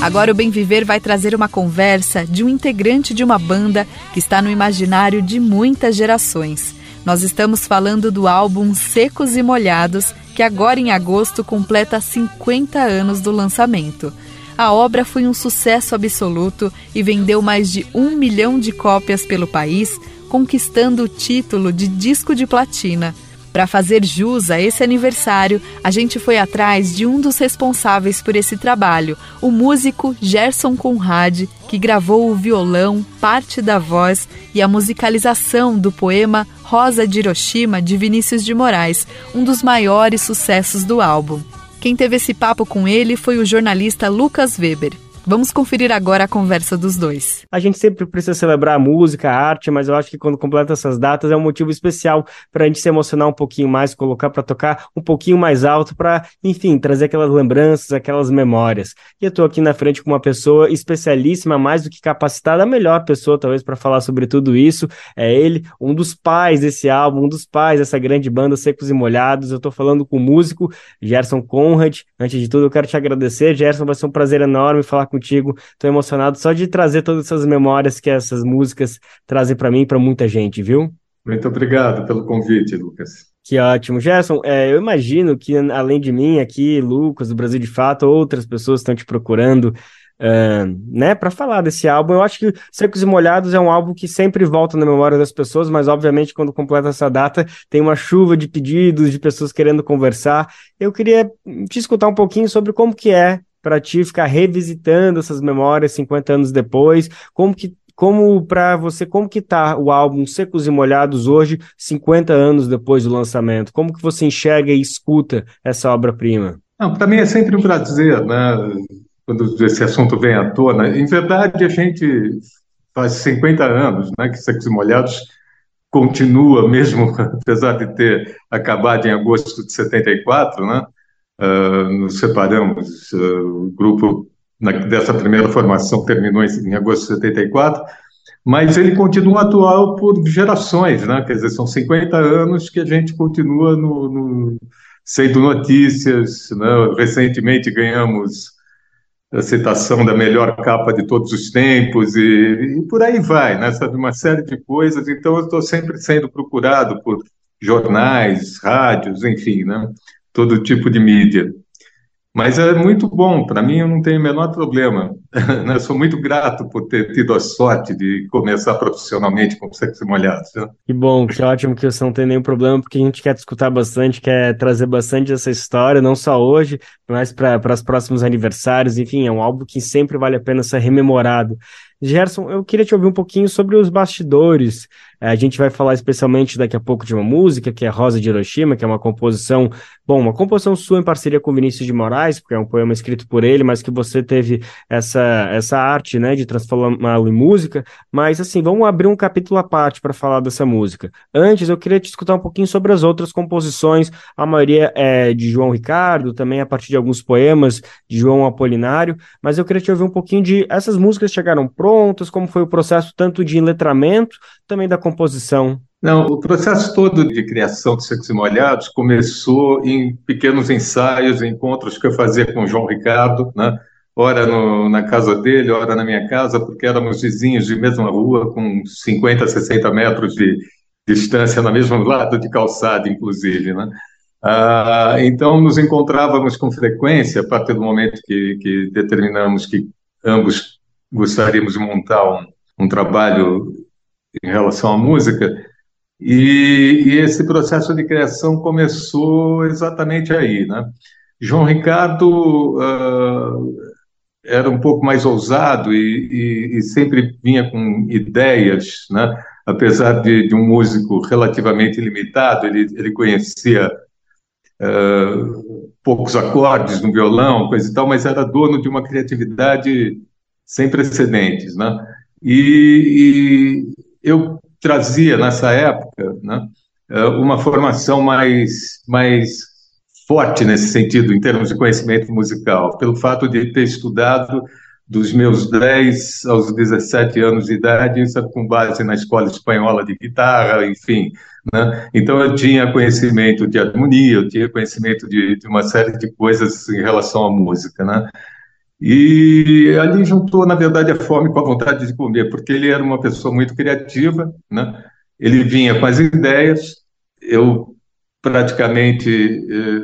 Agora o Bem Viver vai trazer uma conversa de um integrante de uma banda que está no imaginário de muitas gerações. Nós estamos falando do álbum Secos e Molhados, que agora em agosto completa 50 anos do lançamento. A obra foi um sucesso absoluto e vendeu mais de um milhão de cópias pelo país, conquistando o título de disco de platina. Para fazer jus a esse aniversário, a gente foi atrás de um dos responsáveis por esse trabalho, o músico Gerson Conrad, que gravou o violão, parte da voz e a musicalização do poema Rosa de Hiroshima de Vinícius de Moraes, um dos maiores sucessos do álbum. Quem teve esse papo com ele foi o jornalista Lucas Weber. Vamos conferir agora a conversa dos dois. A gente sempre precisa celebrar a música, a arte, mas eu acho que quando completa essas datas é um motivo especial para a gente se emocionar um pouquinho mais, colocar para tocar um pouquinho mais alto, para, enfim, trazer aquelas lembranças, aquelas memórias. E eu estou aqui na frente com uma pessoa especialíssima, mais do que capacitada, a melhor pessoa talvez para falar sobre tudo isso. É ele, um dos pais desse álbum, um dos pais dessa grande banda Secos e Molhados. Eu estou falando com o músico Gerson Conrad. Antes de tudo, eu quero te agradecer, Gerson, vai ser um prazer enorme falar contigo. Estou emocionado só de trazer todas essas memórias que essas músicas trazem para mim e para muita gente, viu? Muito obrigado pelo convite, Lucas. Que ótimo. Gerson, é, eu imagino que além de mim aqui, Lucas, do Brasil de Fato, outras pessoas estão te procurando uh, né, para falar desse álbum. Eu acho que Secos e Molhados é um álbum que sempre volta na memória das pessoas, mas obviamente quando completa essa data tem uma chuva de pedidos, de pessoas querendo conversar. Eu queria te escutar um pouquinho sobre como que é para ti ficar revisitando essas memórias 50 anos depois? Como que como para você, como que tá o álbum Secos e Molhados hoje, 50 anos depois do lançamento? Como que você enxerga e escuta essa obra-prima? Para mim é sempre um prazer, né? Quando esse assunto vem à tona. Em verdade, a gente faz 50 anos, né? Que Secos e Molhados continua, mesmo apesar de ter acabado em agosto de 74, né? Uh, nos separamos, uh, o grupo na, dessa primeira formação terminou em, em, agosto de 74, mas ele continua atual por gerações, né? quer dizer, são 50 anos que a gente continua no, no sendo notícias, né? recentemente ganhamos a citação da melhor capa de todos os tempos e, e por aí vai, né? Sabe, uma série de coisas, então eu estou sempre sendo procurado por jornais, rádios, enfim, né? todo tipo de mídia. Mas é muito bom, para mim eu não tenho o menor problema. eu sou muito grato por ter tido a sorte de começar profissionalmente com Sexo Molhados. Né? Que bom, que ótimo que você não tem nenhum problema, porque a gente quer escutar bastante, quer trazer bastante essa história, não só hoje, mas para os próximos aniversários. Enfim, é um álbum que sempre vale a pena ser rememorado. Gerson, eu queria te ouvir um pouquinho sobre os bastidores. A gente vai falar especialmente daqui a pouco de uma música, que é Rosa de Hiroshima, que é uma composição, bom, uma composição sua em parceria com Vinícius de Moraes, porque é um poema escrito por ele, mas que você teve essa, essa arte, né, de transformá-lo em música. Mas, assim, vamos abrir um capítulo à parte para falar dessa música. Antes, eu queria te escutar um pouquinho sobre as outras composições, a maioria é de João Ricardo, também a partir de alguns poemas de João Apolinário, mas eu queria te ouvir um pouquinho de essas músicas chegaram prontas, como foi o processo tanto de letramento, também da composição? Não, o processo todo de criação de Secos e Molhados começou em pequenos ensaios, encontros que eu fazia com João Ricardo, né? Ora no, na casa dele, ora na minha casa, porque éramos vizinhos de mesma rua, com 50, 60 metros de distância, no mesmo lado de calçada, inclusive. Né? Ah, então, nos encontrávamos com frequência, a partir do momento que, que determinamos que ambos gostaríamos de montar um, um trabalho em relação à música. E, e, esse processo de criação começou exatamente aí, né? João Ricardo uh, era um pouco mais ousado e, e, e, sempre vinha com ideias, né? Apesar de, de um músico relativamente limitado, ele, ele conhecia uh, poucos acordes no violão, coisa e tal, mas era dono de uma criatividade sem precedentes, né? E, eu trazia nessa época né, uma formação mais, mais forte nesse sentido, em termos de conhecimento musical, pelo fato de ter estudado dos meus 10 aos 17 anos de idade, isso com base na escola espanhola de guitarra, enfim, Né? Então, eu tinha conhecimento de harmonia, eu tinha conhecimento de, de uma série de coisas em relação à música. Né? E ali juntou, na verdade, a fome com a vontade de comer, porque ele era uma pessoa muito criativa, né? ele vinha com as ideias, eu praticamente eh,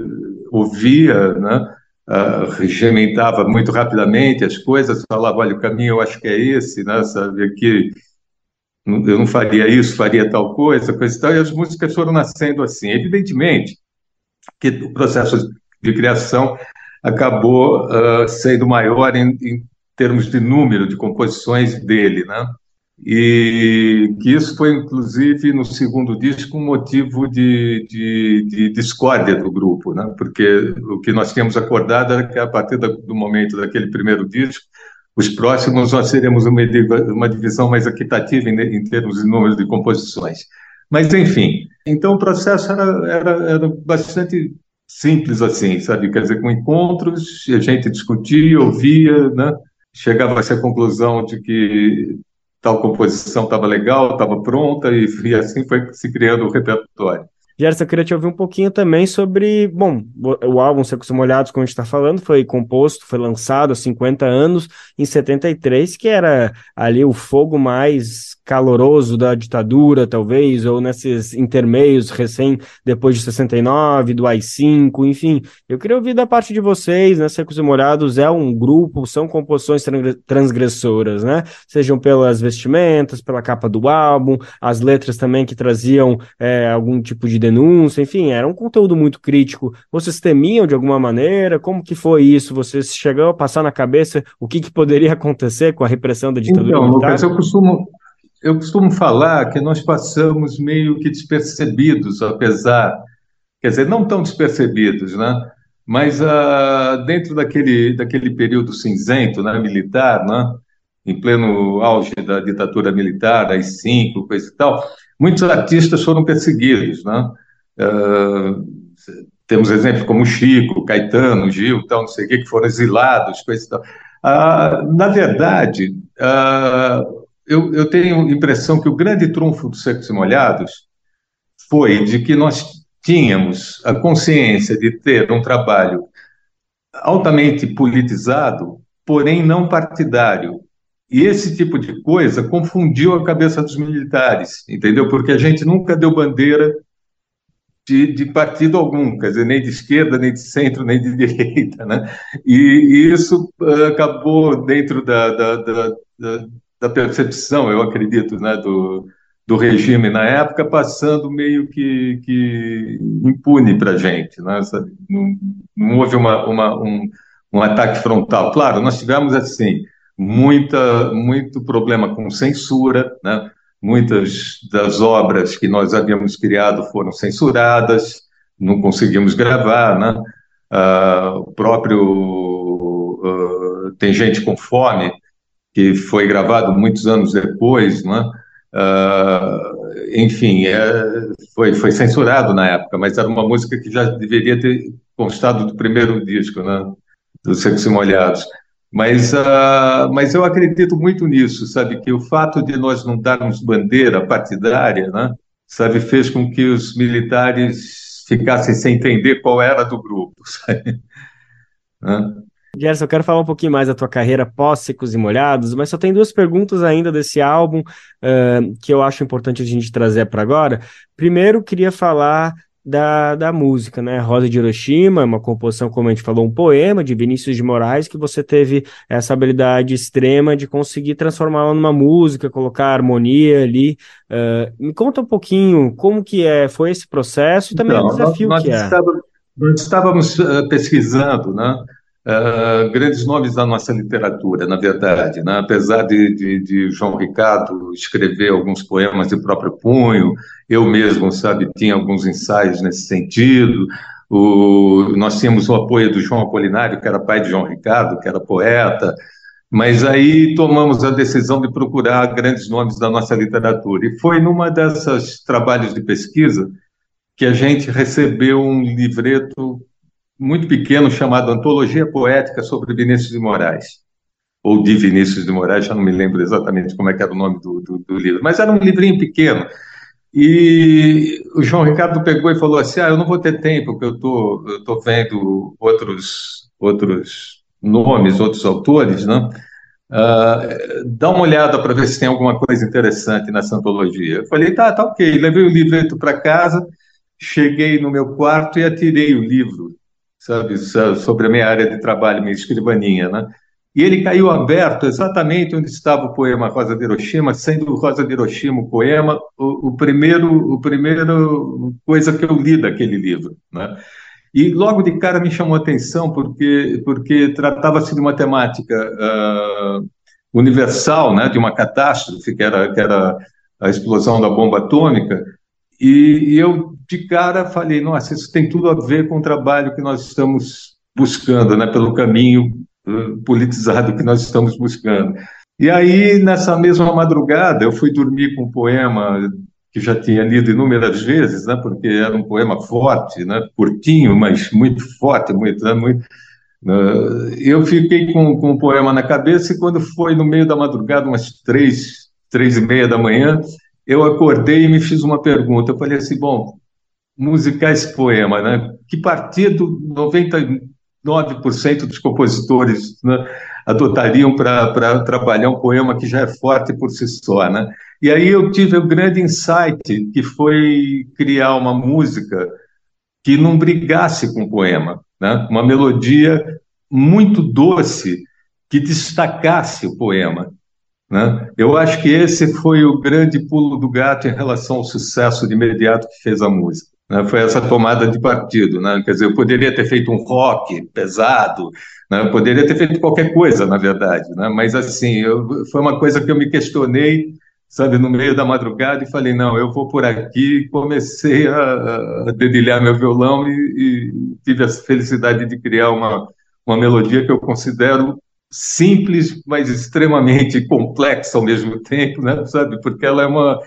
ouvia, né? Uh, regimentava muito rapidamente as coisas, falava, olha, o caminho eu acho que é esse, né, sabe, aqui eu não faria isso, faria tal coisa, coisa e tal, e as músicas foram nascendo assim. Evidentemente que o processo de criação acabou uh, sendo maior em, em, termos de número de composições dele, né? E que isso foi, inclusive, no segundo disco, um motivo de, de, de discórdia do grupo, né? Porque o que nós tínhamos acordado era que, a partir do momento daquele primeiro disco, os próximos nós teremos uma, uma divisão mais equitativa em, em termos de número de composições. Mas, enfim, então o processo era, era, era bastante simples assim, sabe? Quer dizer, com encontros, a gente discutia, ouvia, né? chegava a essa conclusão de que tal composição estava legal, estava pronta, e, e assim foi se criando o repertório. Gerson, eu queria te ouvir um pouquinho também sobre, bom, o álbum Secos e Molhados, como a gente está falando, foi composto, foi lançado há 50 anos, em 73, que era ali o fogo mais caloroso da ditadura, talvez, ou nesses intermeios recém, depois de 69, do AI-5, enfim. Eu queria ouvir da parte de vocês, né, Secos e Molhados é um grupo, são composições transgressoras, né, sejam pelas vestimentas, pela capa do álbum, as letras também que traziam é, algum tipo de denúncia, enfim, era um conteúdo muito crítico. Vocês temiam de alguma maneira? Como que foi isso? Vocês chegaram a passar na cabeça o que, que poderia acontecer com a repressão da ditadura então, militar? Lucas, eu costumo, eu costumo falar que nós passamos meio que despercebidos, apesar, quer dizer, não tão despercebidos, né? Mas uh, dentro daquele, daquele período cinzento, né, militar, né, em pleno auge da ditadura militar, as cinco, coisa e tal, muitos artistas foram perseguidos, né? Uh, temos exemplos como Chico, Caetano, Gil, tal, não sei o que, que foram exilados, coisa e tal. Uh, na verdade, eu, eu tenho a impressão que o grande trunfo dos secos e molhados foi de que nós tínhamos a consciência de ter um trabalho altamente politizado, porém não partidário. E esse tipo de coisa confundiu a cabeça dos militares, entendeu? Porque a gente nunca deu bandeira de, de, partido algum, quer dizer, nem de esquerda, nem de centro, nem de direita, né? E, e isso uh, acabou dentro da, da, da, da percepção, eu acredito, né, do, do regime na época, passando meio que, que impune para a gente. Né, não, não, houve uma, uma, um, um ataque frontal. Claro, nós tivemos, assim, muita, muito problema com censura, né? muitas das obras que nós havíamos criado foram censuradas, não conseguimos gravar, né? Uh, o próprio uh, Tem Gente com Fome, que foi gravado muitos anos depois, né? Uh, enfim, é, foi, foi censurado na época, mas era uma música que já deveria ter constado do primeiro disco, né? Dos Secos e Molhados. Mas, uh, mas eu acredito muito nisso, sabe? Que o fato de nós não darmos bandeira partidária, né? Sabe, fez com que os militares ficassem sem entender qual era do grupo, sabe? Gerson, eu quero falar um pouquinho mais da tua carreira pós Secos e Molhados, mas só tem duas perguntas ainda desse álbum uh, que eu acho importante a gente trazer para agora. Primeiro, queria falar da, da música, né? Rosa de Hiroshima, uma composição, como a gente falou, um poema de Vinícius de Moraes, que você teve essa habilidade extrema de conseguir transformá-la numa música, colocar harmonia ali. Uh, me conta um pouquinho como que é, foi esse processo e também então, o desafio nós, que é. Estávamos, nós estávamos pesquisando, né? Uh, grandes nomes da nossa literatura, na verdade. Né? Apesar de, de, de, João Ricardo escrever alguns poemas de próprio punho, eu mesmo, sabe, tinha alguns ensaios nesse sentido. O, nós tínhamos o apoio do João Apolinário, que era pai de João Ricardo, que era poeta, mas aí tomamos a decisão de procurar grandes nomes da nossa literatura. E foi numa dessas trabalhos de pesquisa que a gente recebeu um livreto muito pequeno chamado Antologia Poética sobre Vinícius de Moraes, ou de Vinícius de Moraes, já não me lembro exatamente como é que era o nome do, do, do livro, mas era um livrinho pequeno, E o João Ricardo pegou e falou assim: Ah, eu não vou ter tempo, porque eu tô, estou tô vendo outros, outros nomes, outros autores, né? Uh, dá uma olhada para ver se tem alguma coisa interessante nessa antologia. Eu falei, tá, tá ok. Levei o livreto para casa, cheguei no meu quarto e atirei o livro, sabe, sobre a minha área de trabalho, minha escrivaninha, né? E ele caiu aberto exatamente onde estava o poema Rosa de Hiroshima, sendo Rosa de Hiroshima o poema o, o primeiro, o primeiro coisa que eu li daquele livro, né? E logo de cara me chamou a atenção porque porque tratava-se de uma temática uh, universal, né, de uma catástrofe que era que era a explosão da bomba atômica. E, e eu de cara falei, nossa, isso tem tudo a ver com o trabalho que nós estamos buscando, né, pelo caminho politizado que nós estamos buscando. E aí, nessa mesma madrugada, eu fui dormir com um poema que já tinha lido inúmeras vezes, né, porque era um poema forte, né, curtinho, mas muito forte, muito, né, muito uh, eu fiquei com, com o poema na cabeça e quando foi no meio da madrugada, umas três, três e meia da manhã, eu acordei e me fiz uma pergunta. Eu falei assim, bom, musicar esse poema, né? Que partido 90 9% dos compositores né, adotariam para trabalhar um poema que já é forte por si só. Né? E aí eu tive o um grande insight, que foi criar uma música que não brigasse com o poema, né? uma melodia muito doce que destacasse o poema. Né? Eu acho que esse foi o grande pulo do gato em relação ao sucesso de imediato que fez a música né, foi essa tomada de partido. Né? Quer dizer, eu poderia ter feito um rock pesado, né? poderia ter feito qualquer coisa, na verdade, né? mas assim, eu, foi uma coisa que eu me questionei, sabe, no meio da madrugada e falei, não, eu vou por aqui, comecei a, a dedilhar meu violão e, e, tive a felicidade de criar uma, uma melodia que eu considero simples, mas extremamente complexa ao mesmo tempo, né, sabe, porque ela é uma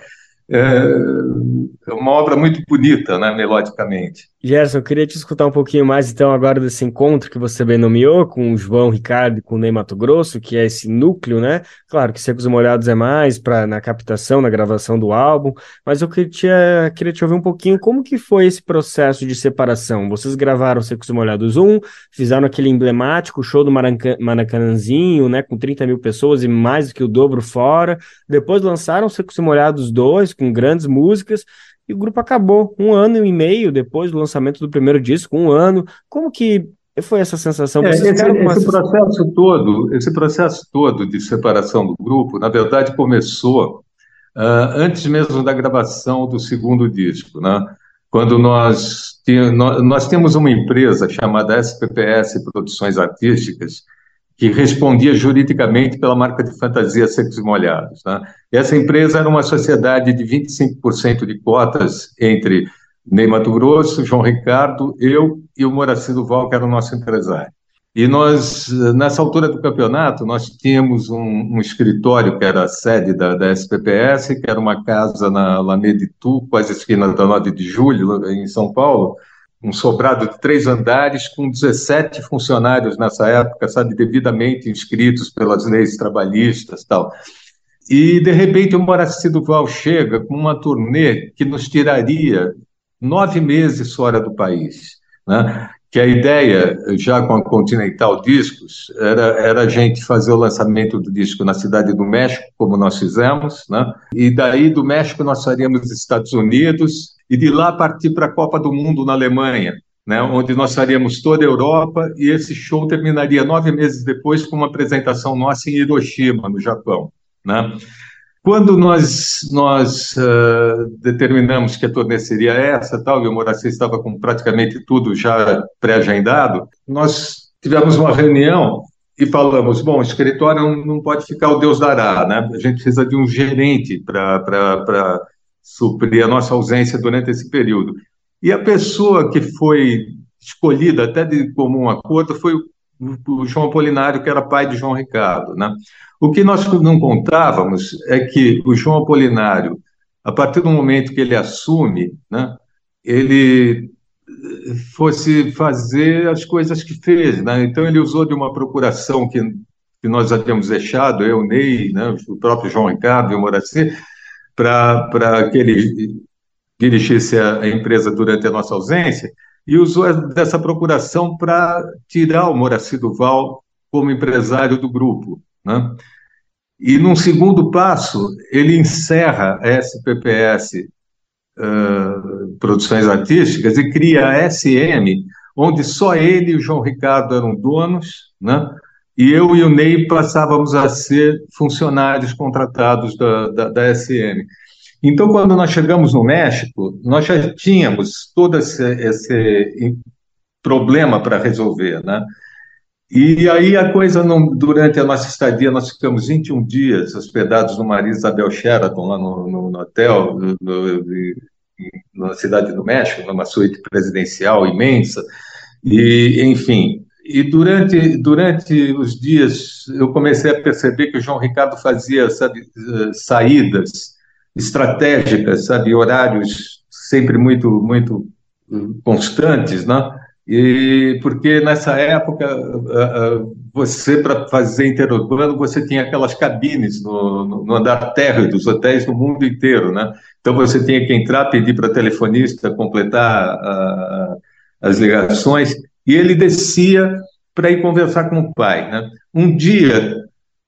é uma obra muito bonita, né, melodicamente. Gerson, eu queria te escutar um pouquinho mais, então, agora desse encontro que você bem nomeou com o João Ricardo e com o Ney Mato Grosso, que é esse núcleo, né? Claro que Secos e Molhados é mais para na captação, na gravação do álbum, mas eu queria, queria te ouvir um pouquinho como que foi esse processo de separação. Vocês gravaram Secos e Molhados 1, fizeram aquele emblemático show do Maracanãzinho, né, com 30 mil pessoas e mais do que o dobro fora, depois lançaram Secos e Molhados 2, com grandes músicas, e o grupo acabou um ano e meio depois do lançamento do primeiro disco, um ano. Como que foi essa sensação? É, esse, esse processo todo, esse processo todo de separação do grupo, na verdade, começou uh, antes mesmo da gravação do segundo disco, né? Quando nós, nós, nós temos uma empresa chamada SPPS Produções Artísticas, que respondia juridicamente pela marca de fantasia Secos e Molhados. Né? Essa empresa era uma sociedade de 25% de cotas entre Ney Mato Grosso, João Ricardo, eu e o Moraci Duval, que era o nosso empresário. E nós, nessa altura do campeonato, nós tínhamos um, um escritório que era a sede da, da, SPPS, que era uma casa na Alameda Itu, quase esquina da 9 de julho, em São Paulo, um sobrado de três andares com 17 funcionários nessa época, sabe, devidamente inscritos pelas leis trabalhistas tal. E, de repente, o Moraci Duval chega com uma turnê que nos tiraria nove meses fora do país. Né? Que a ideia, já com a Continental Discos, era, era a gente fazer o lançamento do disco na Cidade do México, como nós fizemos, né? e daí do México nós faríamos os Estados Unidos, e de lá partir para a Copa do Mundo na Alemanha, né, onde nós faríamos toda a Europa e esse show terminaria nove meses depois com uma apresentação nossa em Hiroshima, no Japão. Né? Quando nós, nós uh, determinamos que a turnê seria essa, tal, e o Moraci estava com praticamente tudo já pré-agendado, nós tivemos uma reunião e falamos, bom, o escritório não, não pode ficar o Deus dará, né? A gente precisa de um gerente para suprir a nossa ausência durante esse período. E a pessoa que foi escolhida, até de comum acordo, foi o João Apolinário, que era pai de João Ricardo. Né? O que nós não contávamos é que o João Apolinário, a partir do momento que ele assume, né, ele fosse fazer as coisas que fez. Né? Então, ele usou de uma procuração que, que nós havíamos deixado, eu, Ney, né, o próprio João Ricardo e o Moraci, para que ele dirigisse a empresa durante a nossa ausência, e usou dessa procuração para tirar o Moraci Duval como empresário do grupo. Né? E, num segundo passo, ele encerra a SPPS uh, Produções Artísticas e cria a SM, onde só ele e o João Ricardo eram donos, né? e eu e o Ney passávamos a ser funcionários contratados da, da, da SM. Então, quando nós chegamos no México, nós já tínhamos todo esse, esse problema para resolver, né? E aí a coisa, não, durante a nossa estadia, nós ficamos 21 dias hospedados no Maria Isabel Sheraton, lá no, no, no hotel, no, na cidade do México, numa suíte presidencial imensa, e, enfim, e durante, durante os dias eu comecei a perceber que o João Ricardo fazia, sabe, eh, saídas estratégicas, sabe, horários sempre muito, muito eh, constantes, né? E porque nessa época você para fazer interurbano você tinha aquelas cabines no, no andar térreo dos hotéis no mundo inteiro, né? Então você tinha que entrar, pedir para telefonista completar as ligações e ele descia para ir conversar com o pai, né? Um dia,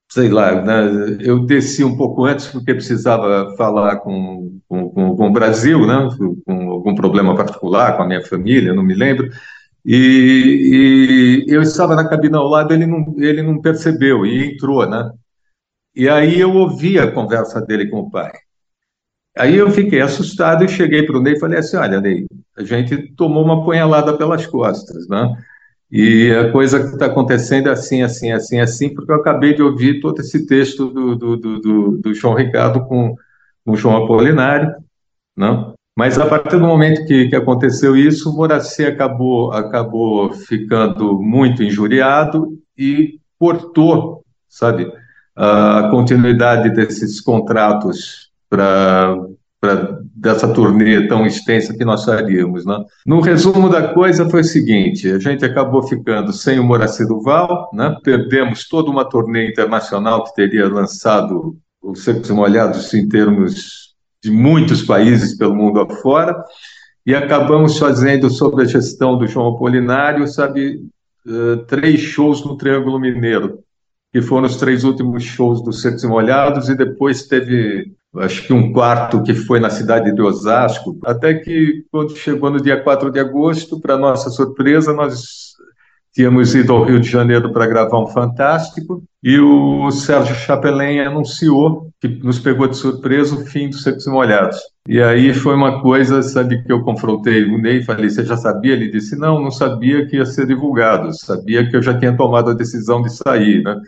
sei lá, né, eu desci um pouco antes porque precisava falar com, com, com, o Brasil, né? Com algum problema particular com a minha família, não me lembro. E, e, eu estava na cabine ao lado, ele não, ele não percebeu e entrou, né? E aí eu ouvi a conversa dele com o pai. Aí eu fiquei assustado e cheguei para o Ney e falei assim: olha, Ney, a gente tomou uma punhalada pelas costas, né? E a coisa que está acontecendo é assim, assim, assim, assim, porque eu acabei de ouvir todo esse texto do, do, do, do João Ricardo com, com o João Apolinário, não? Né? Mas a partir do momento que, que aconteceu isso, o Moraci acabou, acabou ficando muito injuriado e cortou, sabe, a continuidade desses contratos para dessa turnê tão extensa que nós faríamos. Né? No resumo da coisa foi o seguinte, a gente acabou ficando sem o Moraci Duval, né? perdemos toda uma turnê internacional que teria lançado os Secos Molhados em termos de muitos países pelo mundo afora, e acabamos fazendo, sob a gestão do João Apolinário, sabe, uh, três shows no Triângulo Mineiro, que foram os três últimos shows dos Secos Molhados, e depois teve, acho que um quarto que foi na cidade de Osasco, até que, quando chegou no dia 4 de agosto, para nossa surpresa, nós Tínhamos ido ao Rio de Janeiro para gravar um Fantástico e o Sérgio Chapelain anunciou, que nos pegou de surpresa, o fim dos Secos e Molhados. E aí foi uma coisa, sabe, que eu confrontei o Ney falei, você já sabia? Ele disse, não, não sabia que ia ser divulgado, sabia que eu já tinha tomado a decisão de sair, né?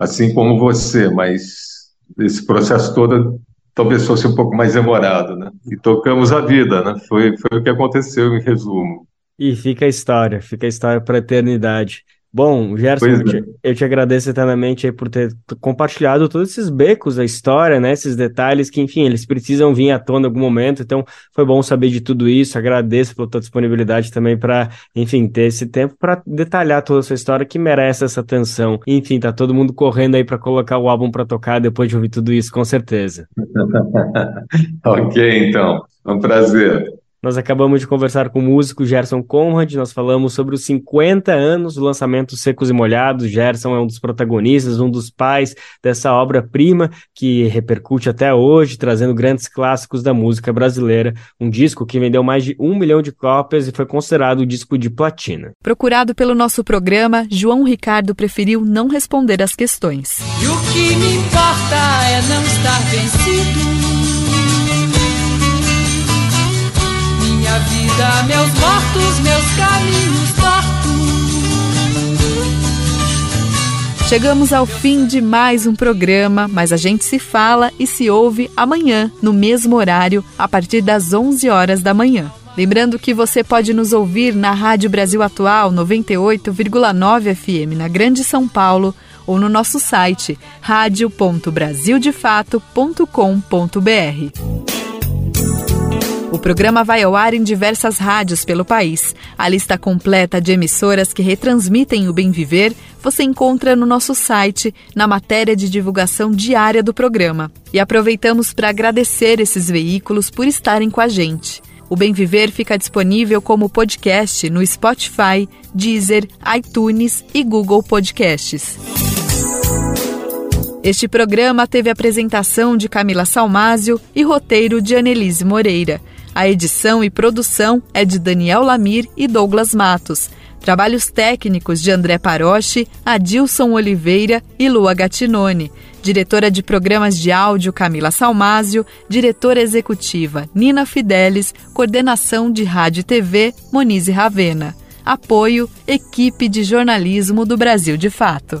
Assim como você, mas esse processo todo talvez fosse um pouco mais demorado, né? E tocamos a vida, né? Foi, foi o que aconteceu em resumo. E fica a história, fica a história para a eternidade. Bom, Gerson, eu te, é. eu te, agradeço eternamente por ter compartilhado todos esses becos da história, né? Esses detalhes que, enfim, eles precisam vir à tona em algum momento. Então, foi bom saber de tudo isso. Agradeço pela tua disponibilidade também para, enfim, ter esse tempo para detalhar toda a sua história que merece essa atenção. Enfim, tá todo mundo correndo aí para colocar o álbum para tocar depois de ouvir tudo isso, com certeza. ok, então. É um prazer. Nós acabamos de conversar com o músico Gerson Conrad, nós falamos sobre os 50 anos do lançamento Secos e Molhados. Gerson é um dos protagonistas, um dos pais dessa obra-prima que repercute até hoje, trazendo grandes clássicos da música brasileira. Um disco que vendeu mais de um milhão de cópias e foi considerado o disco de platina. Procurado pelo nosso programa, João Ricardo preferiu não responder às questões. E o que me importa é não estar vencido. Vida, meus mortos, meus caminhos tortos. Chegamos ao fim de mais um programa, mas a gente se fala e se ouve amanhã, no mesmo horário, a partir das 11 horas da manhã. Lembrando que você pode nos ouvir na Rádio Brasil Atual 98,9 FM na Grande São Paulo ou no nosso site radio.brasildefato.com.br. O programa vai ao ar em diversas rádios pelo país. A lista completa de emissoras que retransmitem o Bem Viver você encontra no nosso site, na matéria de divulgação diária do programa. E aproveitamos para agradecer esses veículos por estarem com a gente. O Bem Viver fica disponível como podcast no Spotify, Deezer, iTunes e Google Podcasts. Este programa teve apresentação de Camila Salmásio e roteiro de Annelise Moreira. A edição e produção é de Daniel Lamir e Douglas Matos. Trabalhos técnicos de André Paroche, Adilson Oliveira e Lua Gattinone. Diretora de programas de áudio Camila Salmásio, diretora executiva Nina Fidelis, coordenação de rádio e TV Monize Ravena. Apoio Equipe de Jornalismo do Brasil de Fato.